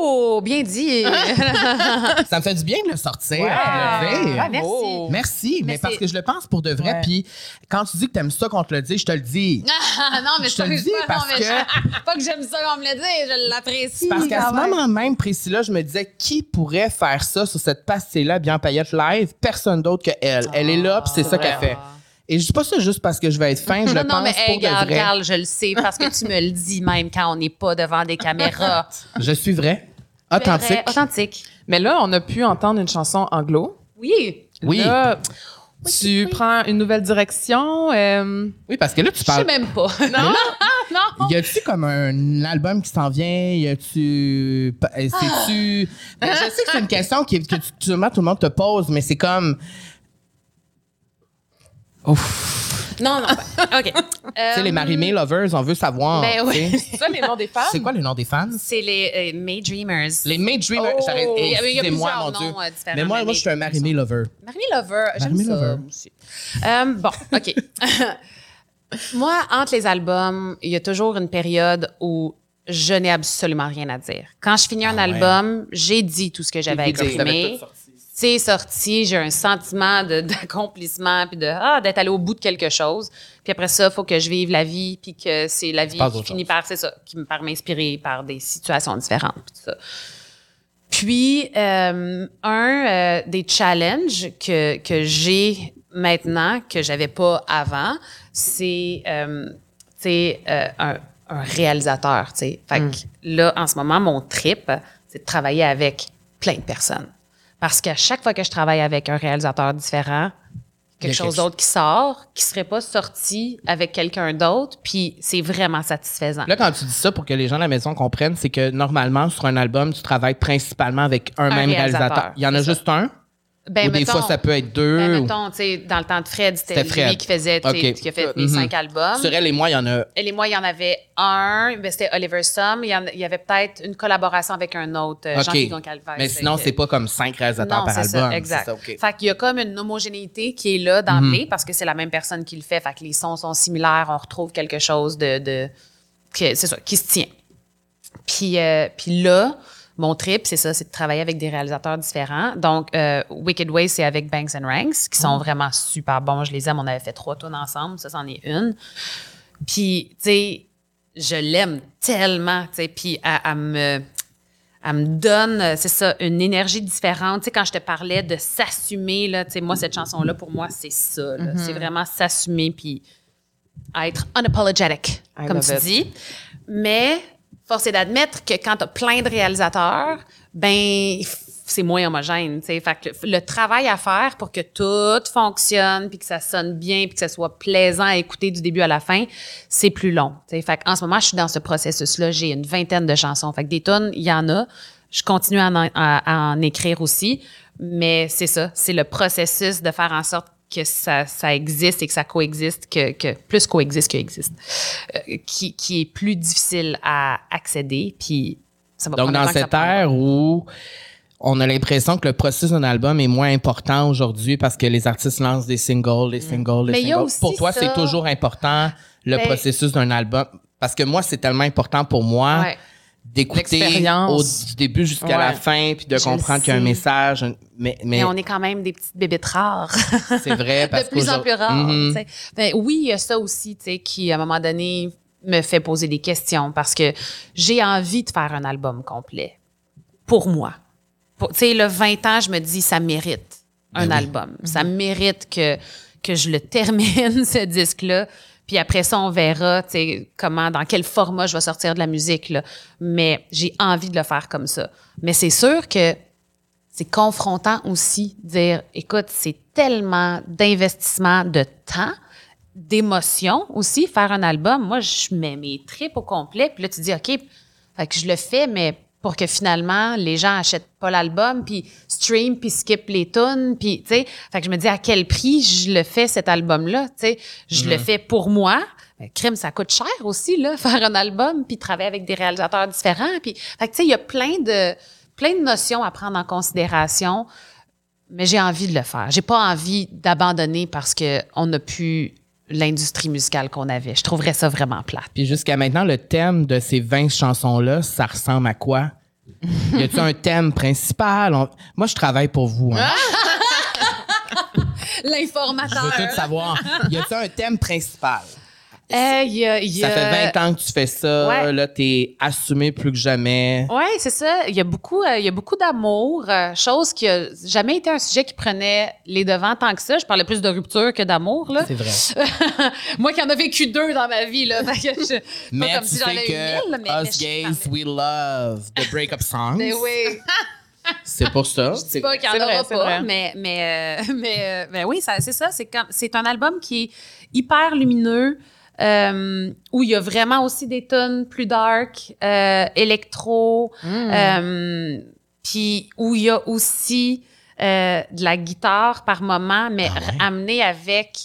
Oh, bien dit. ça me fait du bien de le sortir, Ouais. de le dire. Ah, merci. Merci, mais, Mais parce que je le pense pour de vrai. Puis quand tu dis que t'aimes ça qu'on te le dit, je te le dis. Ah, non, mais Je te le pas- dis non, parce mais que- pas que j'aime ça qu'on me le dise, je l'apprécie. Parce qu'à ce moment même précis-là, je me disais qui pourrait faire ça sur cette pastille-là, bien paillette live? Personne d'autre que elle. Elle est là, puis c'est ça qu'elle fait. Et je dis pas ça juste parce que je vais être fin, je le non, non, mais pense hey, pour de vrai. Carl, je le sais parce que tu me le dis même quand on n'est pas devant des caméras. Je suis vrai, authentique. Authentique. Mais là, on a pu entendre une chanson anglo. Oui. Oui. Là, tu oui. prends une nouvelle direction. euh, Oui, parce que là, tu Je sais parles. même pas. Non, non. Y a-tu comme un album qui s'en vient? Y a-tu. euh, C'est-tu? Ben, je sais que c'est une question qui, que tu- tout le monde te pose, mais c'est comme. Non, non. ben, OK. Tu sais, les Marimé Lovers, on veut savoir. Ben oui. C'est ça les noms des femmes? C'est quoi le nom des fans? C'est les euh, May Dreamers. Les May Dreamers. Oh. J'arrête- Il y a- il y a plusieurs mon Dieu. noms, euh, différents, mais moi, moi, je suis un les- Marimé Lover. Marimé Lover, j'aime ça Lover. aussi. Euh, bon, OK. moi, entre les albums, il y a toujours une période où je n'ai absolument rien à dire. Quand je finis un Ah ouais. album, j'ai dit tout ce que j'avais à exprimer. C'est sorti, j'ai un sentiment d'accomplissement puis de ah d'être allé au bout de quelque chose. Puis après ça, il faut que je vive la vie puis que c'est la vie qui finit chose. par c'est ça, qui me par m'inspirer par des situations différentes puis tout ça. Puis, euh, un euh, des challenges que, que j'ai maintenant, que j'avais pas avant, c'est euh, euh, un, un réalisateur. tu sais. Fait que là, en ce moment, mon trip, c'est de travailler avec plein de personnes. Parce qu'à chaque fois que je travaille avec un réalisateur différent, quelque chose d'autre qui sort, qui serait pas sorti avec quelqu'un d'autre, puis c'est vraiment satisfaisant. Là, quand tu dis ça pour que les gens à la maison comprennent, c'est que normalement, sur un album, tu travailles principalement avec un, même réalisateur. réalisateur, Il y en a ça. juste un? Ben, ou des fois, ça peut être deux? Ben, ou- mettons, sais, dans le temps de Fred, c'était lui qui faisait, tu sais, Ok. qui a fait mes Mhm. cinq albums. Sur elle et moi, il y en a. Elle et moi, il y en avait un, ben, c'était Oliver Sum. Il y, en- il y avait peut-être une collaboration avec un autre, euh, OK. Jean-Philippe Calvaire. Mais sinon, Fait c'est pas comme cinq réalisateurs par album. ça, exact. Ça. Fait qu'il y a comme une homogénéité qui est là d'emblée parce que c'est la même personne qui le fait. Fait que les sons sont similaires, on retrouve quelque chose de, de c'est ça, qui se tient. Puis, euh, puis là, mon trip, c'est ça, c'est de travailler avec des réalisateurs différents. Donc, euh, Wicked Way, c'est avec Banks and Ranks, qui sont vraiment super bons. Je les aime. On avait fait trois tours ensemble. Ça, c'en est une. Puis, tu sais, je l'aime tellement, tu sais. Puis, elle, elle me elle me donne, c'est ça, une énergie différente. Tu sais, quand je te parlais de s'assumer, là, tu sais, moi, cette chanson-là, pour moi, c'est ça. Mm-hmm. C'est vraiment s'assumer puis être unapologetic, I comme tu it. dis. Mais force est d'admettre que quand tu as plein de réalisateurs, ben c'est moins homogène. Fait que le travail à faire pour que tout fonctionne, puis que ça sonne bien, puis que ça soit plaisant à écouter du début à la fin, c'est plus long. Fait en ce moment, je suis dans ce processus-là. J'ai une vingtaine de chansons. Fait que des tonnes, il y en a. Je continue à en, à- à en écrire aussi. Mais c'est ça, c'est le processus de faire en sorte que ça, ça existe et que ça coexiste, que, que plus coexiste que existe, euh, qui, qui est plus difficile à accéder. Puis ça va Donc, dans cette ère où on a l'impression que le processus d'un album est moins important aujourd'hui parce que les artistes lancent des singles, des singles, des Mais singles. aussi Pour toi, c'est toujours important le Ben- processus d'un album. Parce que moi, c'est tellement important pour moi Ouais. D'écouter au du début jusqu'à la fin puis de Je comprendre qu'il y a un message. Mais, mais, Mais on est quand même des petites bébêtes rares. c'est vrai parce de plus en plus rares. Mhm. Ben, oui, il y a ça aussi, qui, à un moment donné, me fait poser des questions parce que j'ai envie de faire un album complet. Pour moi. Tu sais, le 20 ans, je me dis, ça mérite un Ben oui. album. Ça mérite que, que je le termine, ce disque-là. Puis après ça, on verra, comment, dans quel format je vais sortir de la musique, là. Mais j'ai envie de le faire comme ça. Mais c'est sûr que c'est confrontant aussi de dire écoute, c'est tellement d'investissement de temps, d'émotion aussi, faire un album. Moi, je mets mes tripes au complet, puis là, tu dis OK, fait que je le fais, mais pour que finalement, les gens achètent pas l'album, puis stream, puis skip les tunes, puis, tu sais, fait que je me dis à quel prix je le fais, cet album-là, tu sais? Je le fais pour moi. Ben, crime, ça coûte cher aussi, là, faire un album, puis travailler avec des réalisateurs différents. Puis, fait que, tu sais, il y a plein de, plein de notions à prendre en considération, mais j'ai envie de le faire. J'ai pas envie d'abandonner parce que on n'a plus l'industrie musicale qu'on avait. Je trouverais ça vraiment plate. Puis jusqu'à maintenant, le thème de ces 20 chansons-là, ça ressemble à quoi? Y a-tu un thème principal? On- Moi, je travaille pour vous. hein. Je L'informateur. veux tout savoir. Y a-tu un thème principal? Euh, y a- Ça fait 20 ans que tu fais ça. Ouais. Là, t'es assumé plus que jamais. Oui, c'est ça. Il y a beaucoup, euh, il y a beaucoup d'amour, euh, chose qui a jamais été un sujet qui prenait les devants tant que ça. Je parlais plus de rupture que d'amour, là. C'est vrai. Moi qui en ai vécu deux dans ma vie, là. Je- Mais pas comme tu si j'en que mille, mais, mais us gays, we love the breakup songs. Mais oui. C'est pour ça. Je dis pas qu'il y en vrai, aura c'est pas, vrai. mais, mais, euh, mais, euh, ben oui, c'est ça. C'est un album qui est hyper lumineux, euh, où il y a vraiment aussi des tonnes plus dark, euh, électro, euh, puis où il y a aussi euh, de la guitare par moment, mais Ah ouais? amenée avec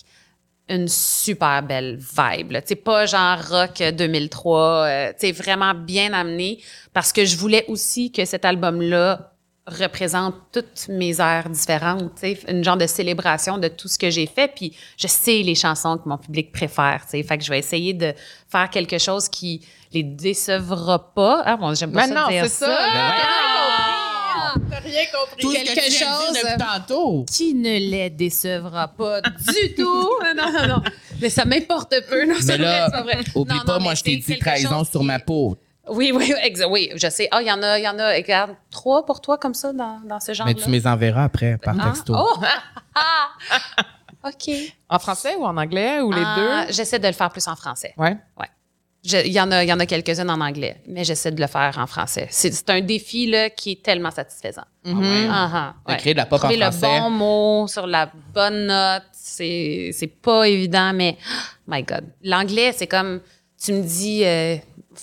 une super belle vibe. sais, pas genre rock 2003, euh, tu sais, vraiment bien amené parce que je voulais aussi que cet album-là représente toutes mes airs différentes, tu sais, une genre de célébration de tout ce que j'ai fait, puis je sais les chansons que mon public préfère, tu sais, fait que je vais essayer de faire quelque chose qui les décevra pas. Ah bon, j'aime pas ça non, dire c'est ça. ça. Ah, T'as rien compris. Tout ce que quelque chose- depuis tantôt. qui ne les décevra pas du tout. Non, non, non. Mais ça m'importe peu. Non, Mais c'est vrai, là, c'est pas vrai. oublie Non, pas, non, moi, je t'ai dit trahison sur ma peau. Oui, oui, exa- oui, je sais. Ah, il y en a, il y en a, regarde, trois pour toi comme ça dans, dans ce genre-là. Mais tu me les enverras après par Ah, texto. Oh! OK. En français ou en anglais ou les Ah, deux? J'essaie de le faire plus en français. Ouais. Ouais. Je- Il y en a, il y en a quelques-unes en anglais, mais j'essaie de le faire en français. C'est un défi là, qui est tellement satisfaisant. ah, De ouais. créer de la pop en Trouver le français. bon mot sur la bonne note, c'est c'est pas évident, mais my God. L'anglais, c'est comme, tu me dis, euh,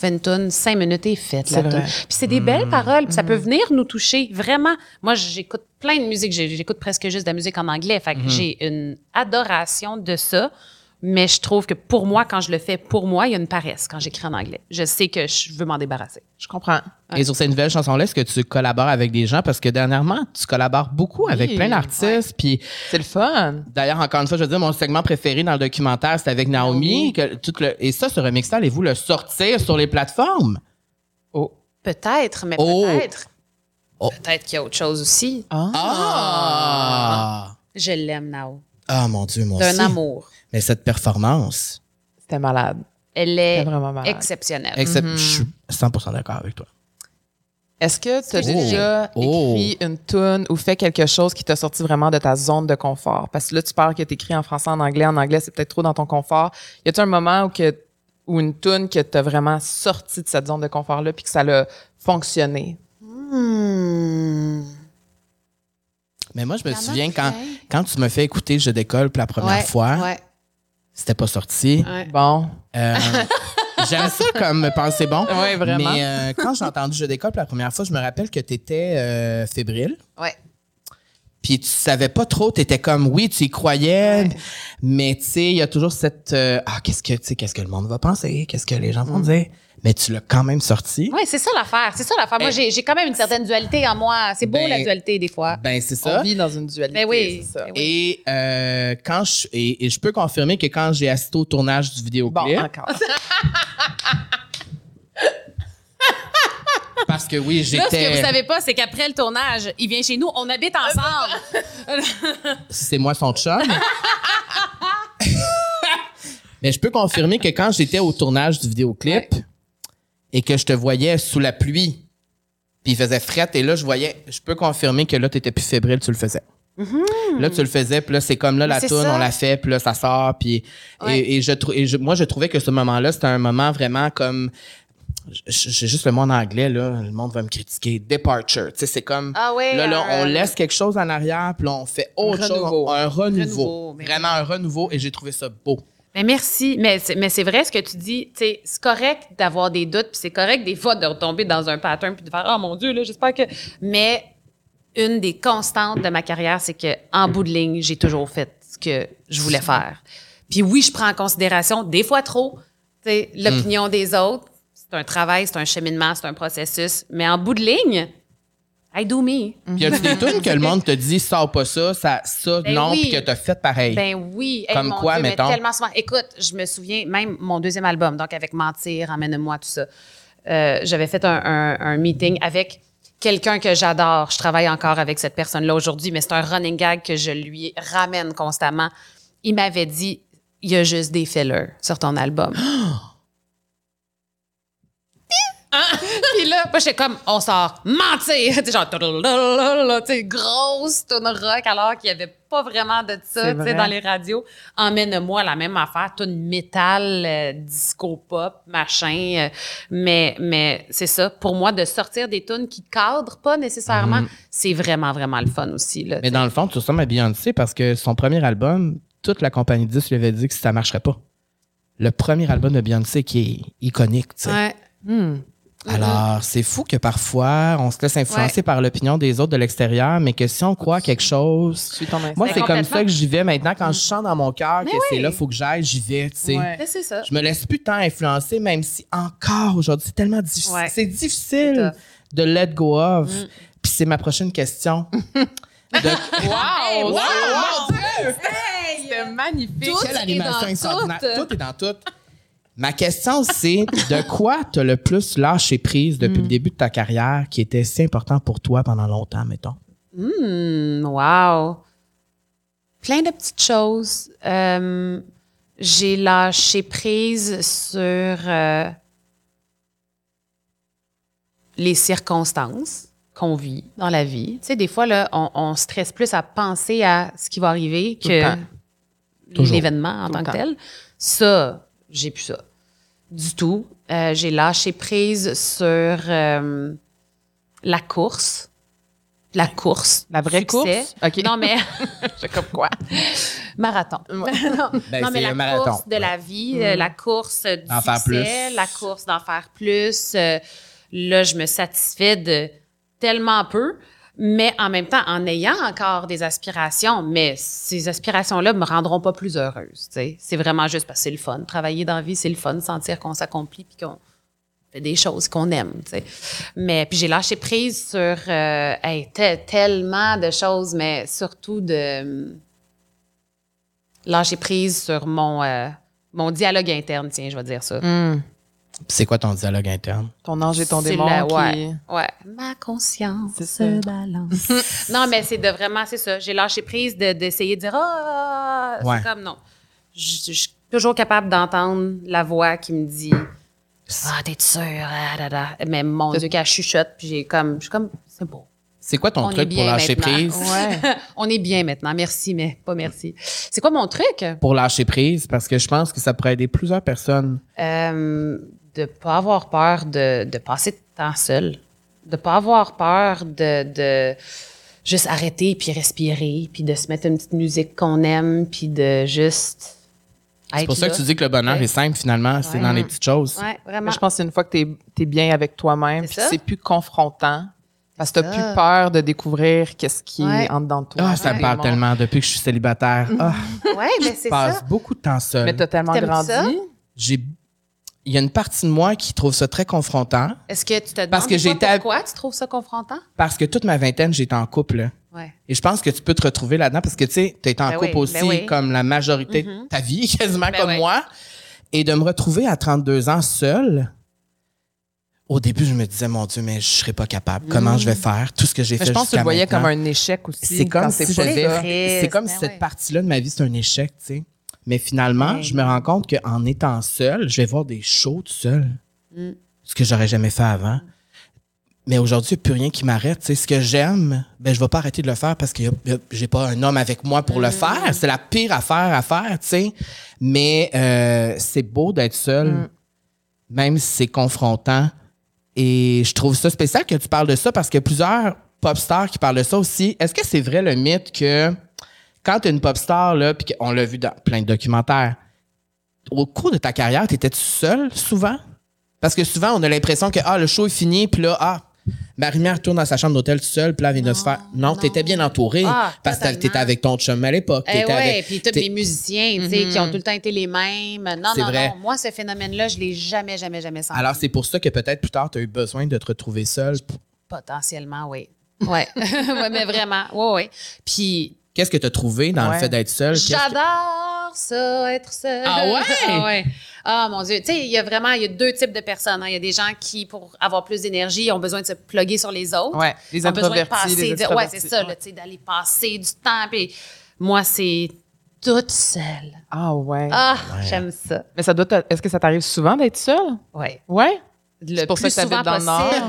une toune, cinq minutes et faite la C'est toune. vrai. Puis c'est des belles paroles, puis ça peut venir nous toucher, vraiment. Moi, j'écoute plein de musique, j'ai- j'écoute presque juste de la musique en anglais, fait que j'ai une adoration de ça. Mais je trouve que pour moi, quand je le fais pour moi, il y a une paresse quand j'écris en anglais. Je sais que je veux m'en débarrasser. Je comprends. Et sur cette nouvelle chanson-là, est-ce que tu collabores avec des gens? Parce que dernièrement, tu collabores beaucoup avec Oui, plein d'artistes. Puis C'est le fun. d'ailleurs, encore une fois, je veux dire, mon segment préféré dans le documentaire, c'est avec Naomi. Que, tout le, et ça, ce remix-là, allez-vous le sortir sur les plateformes? Oh. Peut-être, mais Oh. peut-être. Oh. Peut-être qu'il y a autre chose aussi. Ah! Je l'aime, Nao. Ah, mon Dieu, mon D'un amour. Mais cette performance, C'était malade. Elle est vraiment malade. exceptionnelle. except- je suis 100% d'accord avec toi. Est-ce que tu as Oh. déjà Oh. écrit une tune ou fait quelque chose qui t'a sorti vraiment de ta zone de confort? Parce que là, tu parles que tu écrit en français, en anglais. En anglais, c'est peut-être trop dans ton confort. Y a-t-il un moment où, que, où une tune que t'as vraiment sorti de cette zone de confort-là puis que ça l'a fonctionné? Hmm. Mais moi, je me souviens quand, quand tu me fais écouter Je décolle pour la première Ouais, fois, ouais, c'était pas sorti. ouais. Bon. Euh, J'aime ça comme penser bon. Ouais, vraiment. Mais euh, quand j'ai entendu Je décolle pour la première fois, je me rappelle que tu étais fébrile. Ouais. Puis tu savais pas trop, tu étais comme oui, tu y croyais, mais tu sais, il y a toujours cette euh, ah qu'est-ce que tu sais, qu'est-ce que le monde va penser, qu'est-ce que les gens vont dire. Mais tu l'as quand même sorti. Ouais, c'est ça l'affaire. C'est ça l'affaire. Moi, Eh. j'ai j'ai quand même une certaine dualité en moi. C'est beau, Ben, la dualité, des fois. Ben c'est On ça. vit dans une dualité. Ben oui. c'est ça. Ben oui. Et euh, quand je et, et je peux confirmer que quand j'ai assisté au tournage du Bon, vidéoclip, encore. parce que oui, Là, ce que vous j'étais savez pas, c'est qu'après le tournage, il vient chez nous, on habite ensemble. c'est moi son chum. Mais je peux confirmer que quand j'étais au tournage du vidéoclip et que je te voyais sous la pluie, puis il faisait frette, et là, je voyais, je peux confirmer que là, tu étais plus fébrile, tu le faisais. Là, tu le faisais, puis là, c'est comme là, la tourne, ça. on la fait, puis là, ça sort, puis... Ouais. Et, et je, et je- moi, je trouvais que ce moment-là, c'était un moment vraiment comme... J'ai juste le mot en anglais, là, le monde va me critiquer. Departure. Tu sais, c'est comme. Ah ouais, Là, là, un- on laisse quelque chose en arrière, puis là, on fait autre chose. Un renouveau. Vraiment un renouveau, et j'ai trouvé ça beau. Mais merci. Mais c'est, mais c'est vrai ce que tu dis. Tu sais, c'est correct d'avoir des doutes, puis c'est correct des fois de retomber dans un pattern puis de faire oh mon dieu là, j'espère que. Mais une des constantes de ma carrière, c'est que en bout de ligne, j'ai toujours fait ce que je voulais faire. Puis oui, je prends en considération des fois trop, tu sais, l'opinion des autres. C'est un travail, c'est un cheminement, c'est un processus. Mais en bout de ligne, I do me. Puis y a-tu des tunes que le monde te dit, sors pas ça, ça, ça, Ben non, oui. puis que t'as fait pareil? Ben oui. Hey, Comme mon quoi, Dieu, mais mettons? tellement souvent. Écoute, je me souviens, même mon deuxième album, donc avec Mentir, Emmène-moi, tout ça. euh, J'avais fait un, un- un meeting avec quelqu'un que j'adore. Je travaille encore avec cette personne-là aujourd'hui, mais c'est un running gag que je lui ramène constamment. Il m'avait dit, il y a juste des fillers sur ton album. Puis là, moi, j'étais comme, on sort mentir. Tu sais, genre, tu grosse tune rock, alors qu'il n'y avait pas vraiment de ça, tu sais, dans les radios. Emmène-moi la même affaire, tune métal, euh, disco pop, machin. euh, mais mais c'est ça. Pour moi, de sortir des tunes qui cadrent pas nécessairement, c'est vraiment, vraiment le fun aussi, là. Mhm. Mais dans le fond, tu ressembles à Beyoncé parce que son premier album, toute la compagnie de disques lui avait dit que ça marcherait pas. Le premier album de Beyoncé qui est iconique, tu sais. Ouais. Hmm. Alors, c'est fou que parfois, on se laisse influencer par l'opinion des autres de l'extérieur, mais que si on croit à quelque chose. Suis ton instinct. Moi, c'est comme ça que j'y vais maintenant. Quand je sens dans mon cœur que c'est là, faut que j'aille, j'y vais, tu sais. Ouais. Mais C'est ça. Je me laisse plus tant influencer, même si encore aujourd'hui, c'est tellement difficile. Ouais. C'est difficile de let go of. Mm. Puis c'est ma prochaine question. De- Wow! wow! Mon Dieu! C'était magnifique. Tout Quelle animation dans extraordinaire. tout. Tout est dans tout. Ma question, c'est de quoi tu as le plus lâché prise depuis Mm. le début de ta carrière qui était si important pour toi pendant longtemps, mettons? Hmm, wow. Plein de petites choses. Euh, j'ai lâché prise sur euh, les circonstances qu'on vit dans la vie. Tu sais, des fois, là, on, on stresse plus à penser à ce qui va arriver que l'événement en Tout tant que tel. Ça, j'ai plus ça. du tout. Euh, j'ai lâché prise sur euh, la course. La course. La vraie Succès. course? OK. Non, mais C'est comme quoi? marathon. non, Ben, non, mais la marathon. course de la vie, euh, la course du D'en faire succès, plus. la course d'en faire plus. euh, là, je me satisfais de tellement peu, mais en même temps, en ayant encore des aspirations, mais ces aspirations-là me rendront pas plus heureuse. C'est vraiment juste parce que c'est le fun. Travailler dans la vie, c'est le fun, sentir qu'on s'accomplit puis qu'on fait des choses qu'on aime. Mais puis j'ai lâché prise sur euh, tellement de choses, mais surtout de lâcher prise sur mon, euh, mon dialogue interne, tiens, je vais dire ça. Hmm. C'est quoi ton dialogue interne? Ton ange et ton démon la- qui... ouais, ouais. Ma conscience se balance. non, mais c'est de vraiment, c'est ça. J'ai lâché prise de- d'essayer de, dire, ah, Ouais. c'est comme non. Je je suis toujours capable d'entendre la voix qui me dit, ah, t'es sûre, ah, da, da. Mais mon Dieu, qu'elle chuchote, puis j'ai comme, je suis comme, c'est beau. C'est quoi ton On truc pour lâcher maintenant. prise? Ouais. On est bien maintenant. Merci, mais pas merci. C'est quoi mon truc? Pour lâcher prise, parce que je pense que ça pourrait aider plusieurs personnes. Euh, de pas avoir peur de, de passer de temps seul. De pas avoir peur de, de juste arrêter puis respirer puis de se mettre une petite musique qu'on aime puis de juste C'est pour ça que tu dis que le bonheur Ouais. est simple, finalement. C'est dans les petites choses. Ouais, Mais vraiment. je pense que c'est une fois que tu es, bien avec toi-même, C'est puis c'est plus confrontant, parce que tu ça. plus peur de découvrir qu'est-ce qui Ouais. est en dedans de toi. Ah, ça me parle tellement depuis que je suis célibataire. Ah, Ouais, mais je c'est passe ça. beaucoup de temps seul. Mais tu as tellement grandi. J'ai il y a une partie de moi qui trouve ça très confrontant Est-ce que tu te demandes Parce que j'étais pourquoi tu trouves ça confrontant? parce que toute ma vingtaine, j'étais en couple. Ouais. Et je pense que tu peux te retrouver là-dedans parce que tu sais, tu es en Ben couple oui, aussi ben oui. comme la majorité de ta vie, quasiment Ben comme oui. moi. Et de me retrouver à 32 ans seule, au début, je me disais, mon Dieu, mais je serais pas capable. Comment je vais faire? Tout ce que j'ai fait je pense que tu le voyais maintenant? comme un échec aussi. C'est comme si c'est j'avais- comme si cette partie-là de ma vie, c'est un échec, tu sais. Mais finalement, Ouais. je me rends compte qu'en étant seule, je vais voir des shows tout seul. Mm. Ce que j'aurais jamais fait avant. Mais aujourd'hui, il n'y a plus rien qui m'arrête. Ce que j'aime, ben, je vais pas arrêter de le faire parce que j'ai pas un homme avec moi pour Mm. le faire. C'est la pire affaire à faire, tu sais. Mais euh, c'est beau d'être seul, Mm. même si c'est confrontant. Et je trouve ça spécial que tu parles de ça parce qu'il y a plusieurs pop stars qui parlent de ça aussi. Est-ce que c'est vrai le mythe que quand tu es une pop star, là, puis qu'on l'a vu dans plein de documentaires, au cours de ta carrière, t'étais-tu seule souvent? Parce que souvent, on a l'impression que ah, le show est fini, puis là, ah, Marie-Mère retourne dans sa chambre d'hôtel toute seule, puis là, elle vient de se faire. Non, t'étais bien entourée. Ah, parce que t'étais avec ton chum à l'époque. Eh t'étais ouais, avec- puis tous les musiciens, tu sais, qui ont tout le temps été les mêmes. Non, C'est non, vrai. non. Moi, ce phénomène-là, je l'ai jamais, jamais, jamais senti. Alors, c'est pour ça que peut-être plus tard, tu as eu besoin de te retrouver seule. Potentiellement, oui. Ouais. ouais, mais vraiment. Ouais, ouais. Puis, Qu'est-ce que tu as trouvé dans le fait d'être que- j'adore ça, être seule. Ah ouais? ah ouais. Ah, mon Dieu. Tu sais, il y a vraiment, il y a deux types de personnes. hein. Il y a des gens qui, pour avoir plus d'énergie, ont besoin de se plugger sur les autres. Ouais, les ont besoin de introvertis, passer, de- ouais, c'est ça, tu sais, d'aller passer du temps. Puis moi, c'est toute seule. Ah ouais. Ah, j'aime ça. Mais ça doit te- Est-ce que ça t'arrive souvent d'être seule? Ouais. Ouais? Le plus que t'habites souvent dans le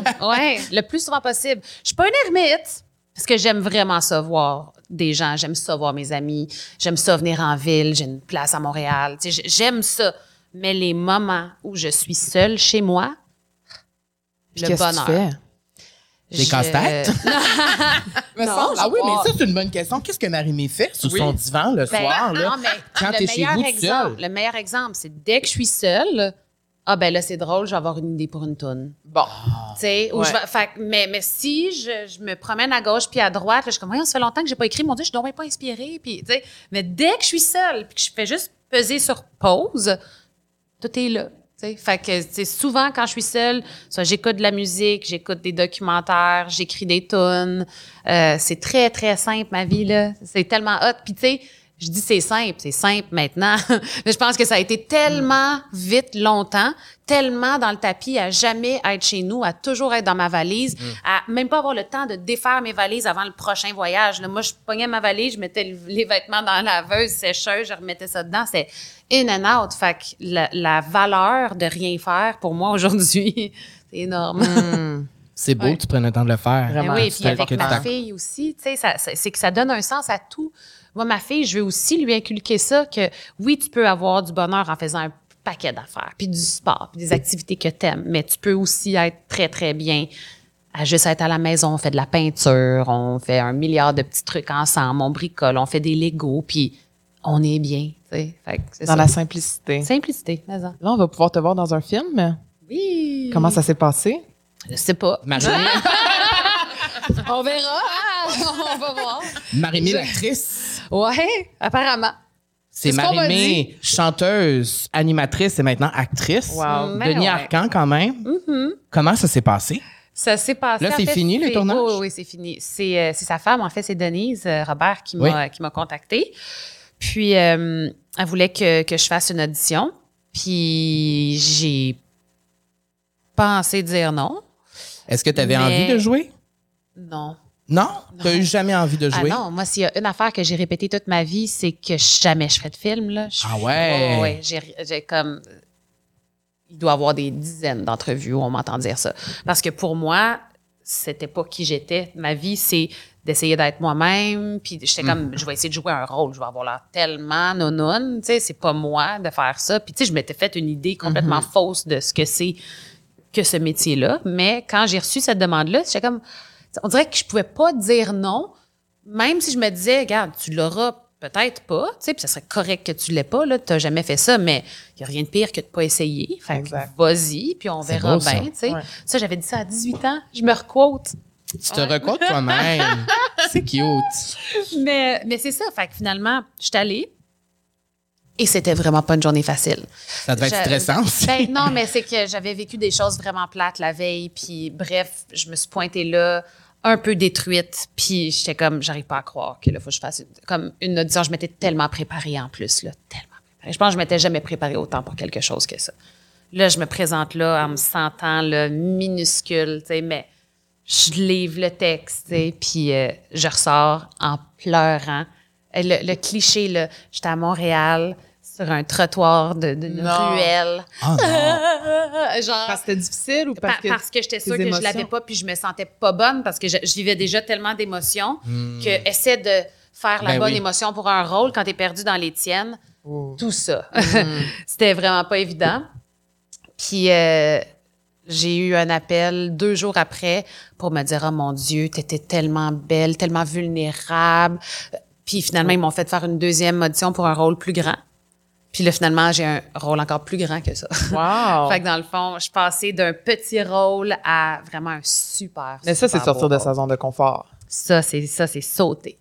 possible. ouais, le plus souvent possible. Je suis pas une ermite parce que j'aime vraiment ça voir des gens, j'aime ça voir mes amis, j'aime ça venir en ville, j'ai une place à Montréal, tu j'aime ça. Mais les moments où je suis seule chez moi, Puis le qu'est-ce que bonheur. tu fais? Des Je- casse-têtes? Non, ah oui, mais ça, c'est une bonne question. Qu'est-ce que Marie-Mé fait sur Oui. son divan le Ben, soir? Là, non, mais quand le t'es chez vous tout exemple, seul? Le meilleur exemple, c'est dès que je suis seule, ah ben là, c'est drôle, je vais avoir une idée pour une toune. Bon. Tu sais, Ouais. mais, mais si je, je me promène à gauche puis à droite, là, je suis comme, ça fait longtemps que j'ai pas écrit, mon Dieu, je bien pas inspirée. Puis, tu sais, mais dès que je suis seule puis que je fais juste peser sur pause, tout est là. tu sais. Fait que, sais, souvent, quand je suis seule, soit j'écoute de la musique, j'écoute des documentaires, j'écris des tunes. Euh, c'est très, très simple, ma vie, là. C'est tellement hot. Puis, tu sais, je dis c'est simple, c'est simple maintenant. Mais je pense que ça a été tellement vite, longtemps, tellement dans le tapis à jamais être chez nous, à toujours être dans ma valise, à même pas avoir le temps de défaire mes valises avant le prochain voyage. Là, moi, je pognais ma valise, je mettais le- les vêtements dans la laveuse, sécheuse, je remettais ça dedans. C'est in and out. Fait que la, la valeur de rien faire, pour moi, aujourd'hui, c'est énorme. C'est beau Ouais. que tu prennes le temps de le faire. Vraiment, oui, puis avec ma fille aussi, tu sais, c'est que ça donne un sens à tout. Moi, ma fille, je veux aussi lui inculquer ça, que oui, tu peux avoir du bonheur en faisant un paquet d'affaires, puis du sport, puis des activités que t'aimes. Mais tu peux aussi être très, très bien à juste être à la maison. On fait de la peinture, on fait un milliard de petits trucs ensemble, on bricole, on fait des Legos, puis on est bien. tu. Fait que Dans ça. la simplicité. simplicité. mais ça. Là, on va pouvoir te voir dans un film. Oui. Comment ça s'est passé? Je sais pas. Marie, On verra. on va voir. Marie-Mé, l'actrice. Ouais, apparemment. C'est C'est ce qu'on m'a Marie-Mé, chanteuse, animatrice et maintenant actrice. Wow. Mais Denis ouais. Arcan, quand même. Comment ça s'est passé? Ça s'est passé. Là, c'est fini, le tournage? Oui, oui, c'est fini. C'est euh, c'est sa femme, en fait, c'est Denise euh, Robert qui m'a contactée. Puis, euh, elle voulait que, que je fasse une audition. Puis, j'ai pensé dire non. Est-ce que tu avais Mais- envie de jouer? Non. Non? Tu n'as eu jamais envie de Ah jouer? non, moi, s'il y a une affaire que j'ai répétée toute ma vie, c'est que jamais je ferai de film. Là. Je- Ah ouais? ouais, j'ai comme. Il doit y avoir des dizaines d'entrevues où on m'entend dire ça. Parce que pour moi, c'était pas qui j'étais. Ma vie, c'est d'essayer d'être moi-même. Puis j'étais comme, je vais essayer de jouer un rôle. Je vais avoir l'air tellement non Tu sais, c'est pas moi de faire ça. Puis tu sais, je m'étais fait une idée complètement fausse de ce que c'est que ce métier-là. Mais quand j'ai reçu cette demande-là, j'étais comme, on dirait que je pouvais pas dire non, même si je me disais, regarde, tu l'auras peut-être pas, tu sais, puis ça serait correct que tu l'aies pas, là, t'as jamais fait ça, mais il y a rien de pire que de pas essayer. Fait vas-y, puis on verra beau, bien, tu sais. Ouais. Ça, j'avais dit ça à 18 ans, je me requote. Tu te recoutes toi-même. C'est cute. Mais, mais c'est ça, fait que finalement, je suis allée. Et c'était vraiment pas une journée facile. Ça devait être Je- stressant aussi. Ben non, mais c'est que j'avais vécu des choses vraiment plates la veille, puis bref, je me suis pointée là un peu détruite, puis j'étais comme j'arrive pas à croire que là faut que je fasse comme une audition, je m'étais tellement préparée en plus là, tellement préparée. Je pense que je m'étais jamais préparée autant pour quelque chose que ça. Là, je me présente là en me sentant là, minuscule, tu sais, mais je livre le texte, tu puis euh, je ressors en pleurant. Le, le cliché, là, j'étais à Montréal, sur un trottoir de- ruelle. Ah non. Genre, Parce que c'était difficile ou parce par- que. parce que j'étais sûre que je l'avais pas puis je me sentais pas bonne parce que je, je vivais déjà tellement d'émotions Hmm. que essaie de faire la Ben bonne oui. émotion pour un rôle quand tu es perdu dans les tiennes. Oh. Tout ça. Hmm. C'était vraiment pas évident. Puis euh, j'ai eu un appel deux jours après pour me dire Oh mon Dieu, t'étais tellement belle, tellement vulnérable. Puis finalement, ils m'ont fait faire une deuxième audition pour un rôle plus grand. Puis là, finalement, j'ai un rôle encore plus grand que ça. Wow! Fait que dans le fond, je passais d'un petit rôle à vraiment un super. Mais ça, c'est sortir de sa zone de confort. Ça, c'est ça, c'est sauter.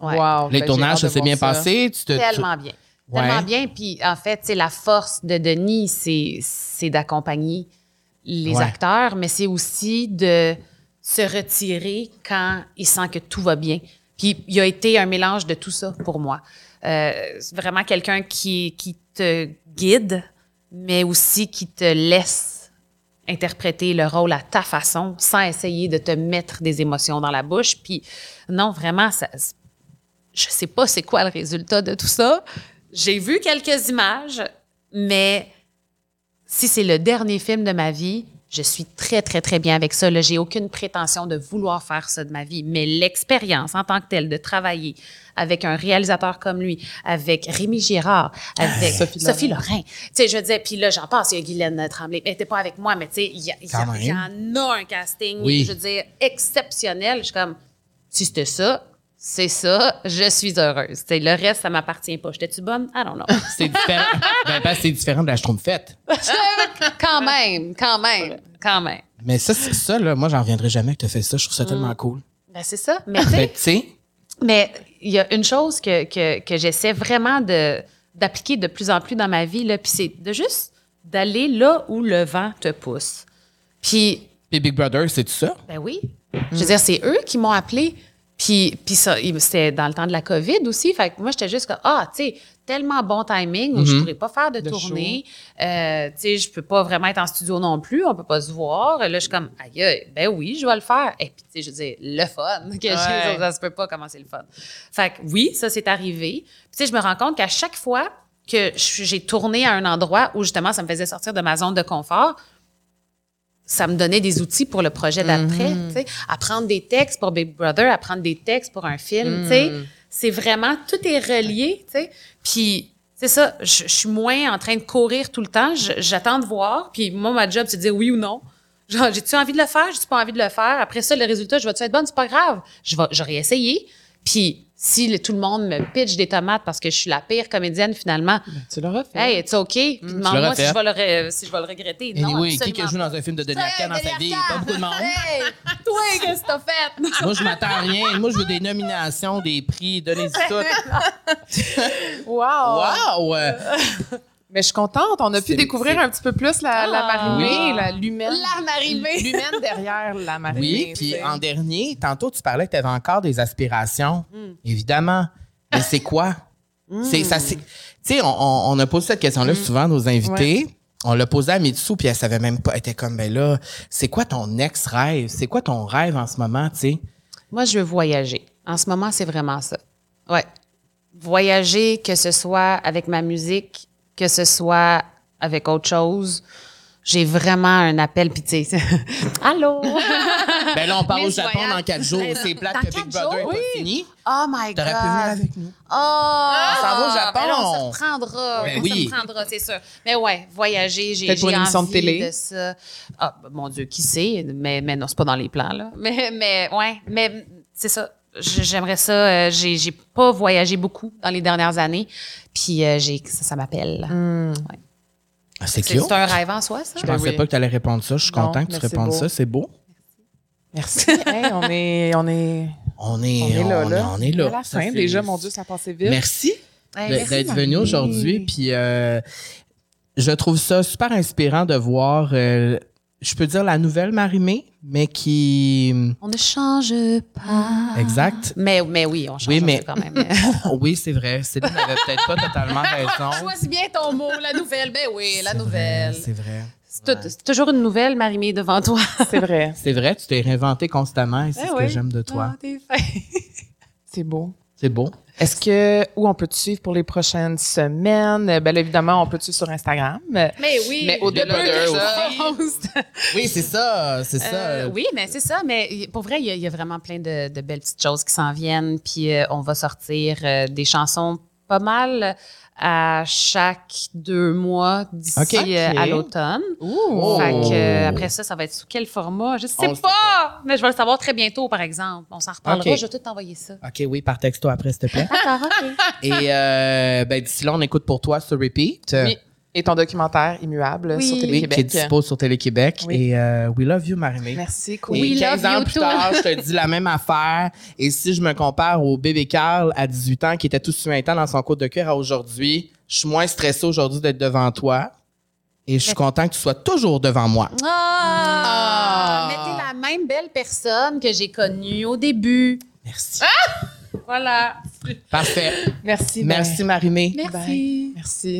Ouais. Wow! Les Ben, tournages, ça s'est bien ça. passé? Tu te, tu- Tellement bien. Ouais. Tellement bien. Puis en fait, c'est la force de Denis, c'est c'est d'accompagner les Ouais. acteurs, mais c'est aussi de se retirer quand il sent que tout va bien. Puis il a été un mélange de tout ça pour moi. Euh, vraiment quelqu'un qui, qui te guide, mais aussi qui te laisse interpréter le rôle à ta façon sans essayer de te mettre des émotions dans la bouche. Puis non, vraiment, ça, je sais pas c'est quoi le résultat de tout ça. J'ai vu quelques images, mais si c'est le dernier film de ma vie, je suis très, très, très bien avec ça. J'ai aucune prétention de vouloir faire ça de ma vie, mais l'expérience en tant que telle de travailler avec un réalisateur comme lui, avec Rémi Girard, avec Sophie Sophie, Lorrain. Tu sais, je veux dire, puis là, j'en passe, il y a Guylaine Tremblay. Elle n'était pas avec moi, mais tu sais, il y, en a un casting, Oui. je veux dire, exceptionnel. Je suis comme, si c'était ça, c'est ça, je suis heureuse. Le reste, ça m'appartient pas. J'étais-tu bonne? I don't know. C'est différent. ben, c'est différent de la Schtroumpfette. quand même, quand même, quand même. Mais ça, c'est- ça là, moi, j'en reviendrai jamais que tu as fait ça. Je trouve ça Mm. tellement cool. Ben, c'est ça. Mais tu Ben, sais, tu sais, mais il y a une chose que, que, que j'essaie vraiment de, d'appliquer de plus en plus dans ma vie, là, puis c'est de juste d'aller là où le vent te pousse. Puis puis Big Brother, c'est tout ça? Ben oui. Je veux dire, c'est eux qui m'ont appelé. Puis, puis ça, c'était dans le temps de la COVID aussi. Fait que moi, j'étais juste comme, ah, tu sais, tellement bon timing où je pourrais pas faire de, De tournée. Euh, tu sais, je peux pas vraiment être en studio non plus. On peut pas se voir. Là, je suis comme, aïe, aïe, ben oui, je vais le faire. Et puis, tu sais, je dire, le fun. Que Ouais. ça, ça se peut pas comment c'est le fun. Fait que oui, ça, c'est arrivé. Puis, tu sais, je me rends compte qu'à chaque fois que j'ai tourné à un endroit où, justement, ça me faisait sortir de ma zone de confort, ça me donnait des outils pour le projet d'après. tu sais. Apprendre des textes pour Big Brother, apprendre des textes pour un film. tu sais. C'est vraiment, tout est relié. tu sais. Puis c'est ça, je, je suis moins en train de courir tout le temps. J'attends de voir. Puis moi, ma job, c'est de dire oui ou non. Genre, j'ai-tu envie de le faire? J'ai-tu pas envie de le faire? Après ça, le résultat, je vais-tu être bonne? C'est pas grave. Je vais, j'aurais essayé. Puis si le- tout le monde me pitch des tomates parce que je suis la pire comédienne, finalement, Tu l'auras fait. hey, it's OK. Puis l'auras demande-moi si je, vais le re- si je vais le regretter. Et non, oui, qui qui a absolument joué dans un film de Denis Arcand dans sa vie? Pas beaucoup de monde. Hey, toi, qu'est-ce que t'as fait? Moi, je m'attends à rien. Moi, je veux des nominations, des prix, donnez-y tout. Wow! Wow! Mais je suis contente. On a pu découvrir un petit peu plus la, la Ah. marimée, Oui. la l'humaine. La. L'humaine derrière la marimée. Oui, puis en dernier, tantôt, tu parlais que tu avais encore des aspirations. Hmm. Évidemment. Mais c'est quoi? C'est ça, c'est. Tu sais, on, on, on a posé cette question-là Hmm. souvent à nos invités. On l'a posé à Mitsu, puis elle savait même pas. Elle était comme, ben là, c'est quoi ton ex-rêve? C'est quoi ton rêve en ce moment, tu sais? Moi, je veux voyager. En ce moment, c'est vraiment ça. Ouais. Voyager, que ce soit avec ma musique, que ce soit avec autre chose. J'ai vraiment un appel, puis tu sais, allô? Ben là, on part au Japon dans quatre jours. Ben, C'est plate dans que Big Brother est jours? pas Oui. fini. Oh my God! T'aurais pu venir avec nous. Oh! On s'en va au Japon. Ben là, on se reprendra. Ben on oui. se reprendra, c'est sûr. Mais ouais, voyager, j'ai une émission de envie télé. de ça. Ah, mon Dieu, qui sait? Mais, mais non, c'est pas dans les plans, là. Mais, mais ouais, mais c'est ça. J'aimerais ça. euh, j'ai j'ai pas voyagé beaucoup dans les dernières années. Puis euh, j'ai ça, ça m'appelle. Ah, C'est C'est cute. c'est un rêve en soi, ça? Je pensais oui. pas que tu allais répondre ça. Je suis Non, content que tu répondes beau. ça. C'est beau. Merci. Hey, on est, on est, On est, on est là, on, là. on est là. À la Ça fin, fait- déjà, mon Dieu, ça a passé vite. Merci Hey, de- merci, d'être venu aujourd'hui. Puis euh, je trouve ça super inspirant de voir, euh, je peux dire la nouvelle Marimé, mais qui. On ne change pas. Exact. Mais, mais oui, on change Oui, mais- quand même. Oui, c'est vrai. Céline n'avait peut-être pas totalement raison. Choisis bien ton mot, la nouvelle. Ben oui, la C'est nouvelle. vrai, C'est vrai. C'est toujours une nouvelle, Marimée, devant toi. C'est vrai. C'est vrai, tu t'es réinventé constamment et c'est Eh ce oui. que j'aime de toi. Ah. C'est beau. C'est beau. Est-ce que, où on peut te suivre pour les prochaines semaines? Ben, là, évidemment, on peut te suivre sur Instagram. Mais oui. Mais au-delà de ça-. Oui, c'est ça. C'est ça. Euh, oui, mais c'est ça. Mais pour vrai, il y, a- il y a vraiment plein de, de belles petites choses qui s'en viennent. Puis euh, on va sortir euh, des chansons pas mal à chaque deux mois d'ici OK. euh, à l'automne. Ouh! Fait que, euh, après ça, ça va être sous quel format? Je sais On le pas, mais je vais le savoir très bientôt, par exemple. On s'en reparlera. OK. Je vais tout t'envoyer ça. OK, oui, par texto après, s'il te plaît. D'accord, OK. Et euh, ben, d'ici là, on écoute pour toi sur Repeat. Oui. Et ton documentaire Immuable Oui. sur Oui, Télé-Québec. qui est dispo sur Télé-Québec. Oui. Et euh, We Love You, Marimé. Merci, Et Queen. We 15 love ans you plus too. tard, je te dis la même affaire. Et si je me compare au bébé Carl à 18 ans qui était tout suintant dans son cours de cœur à aujourd'hui, je suis moins stressé aujourd'hui d'être devant toi. Et je suis content que tu sois toujours devant moi. Ah! Mais t'es la même belle personne que j'ai connue au début. Merci. Voilà. Parfait. Merci. ben, Merci, Marimé. Merci. Merci.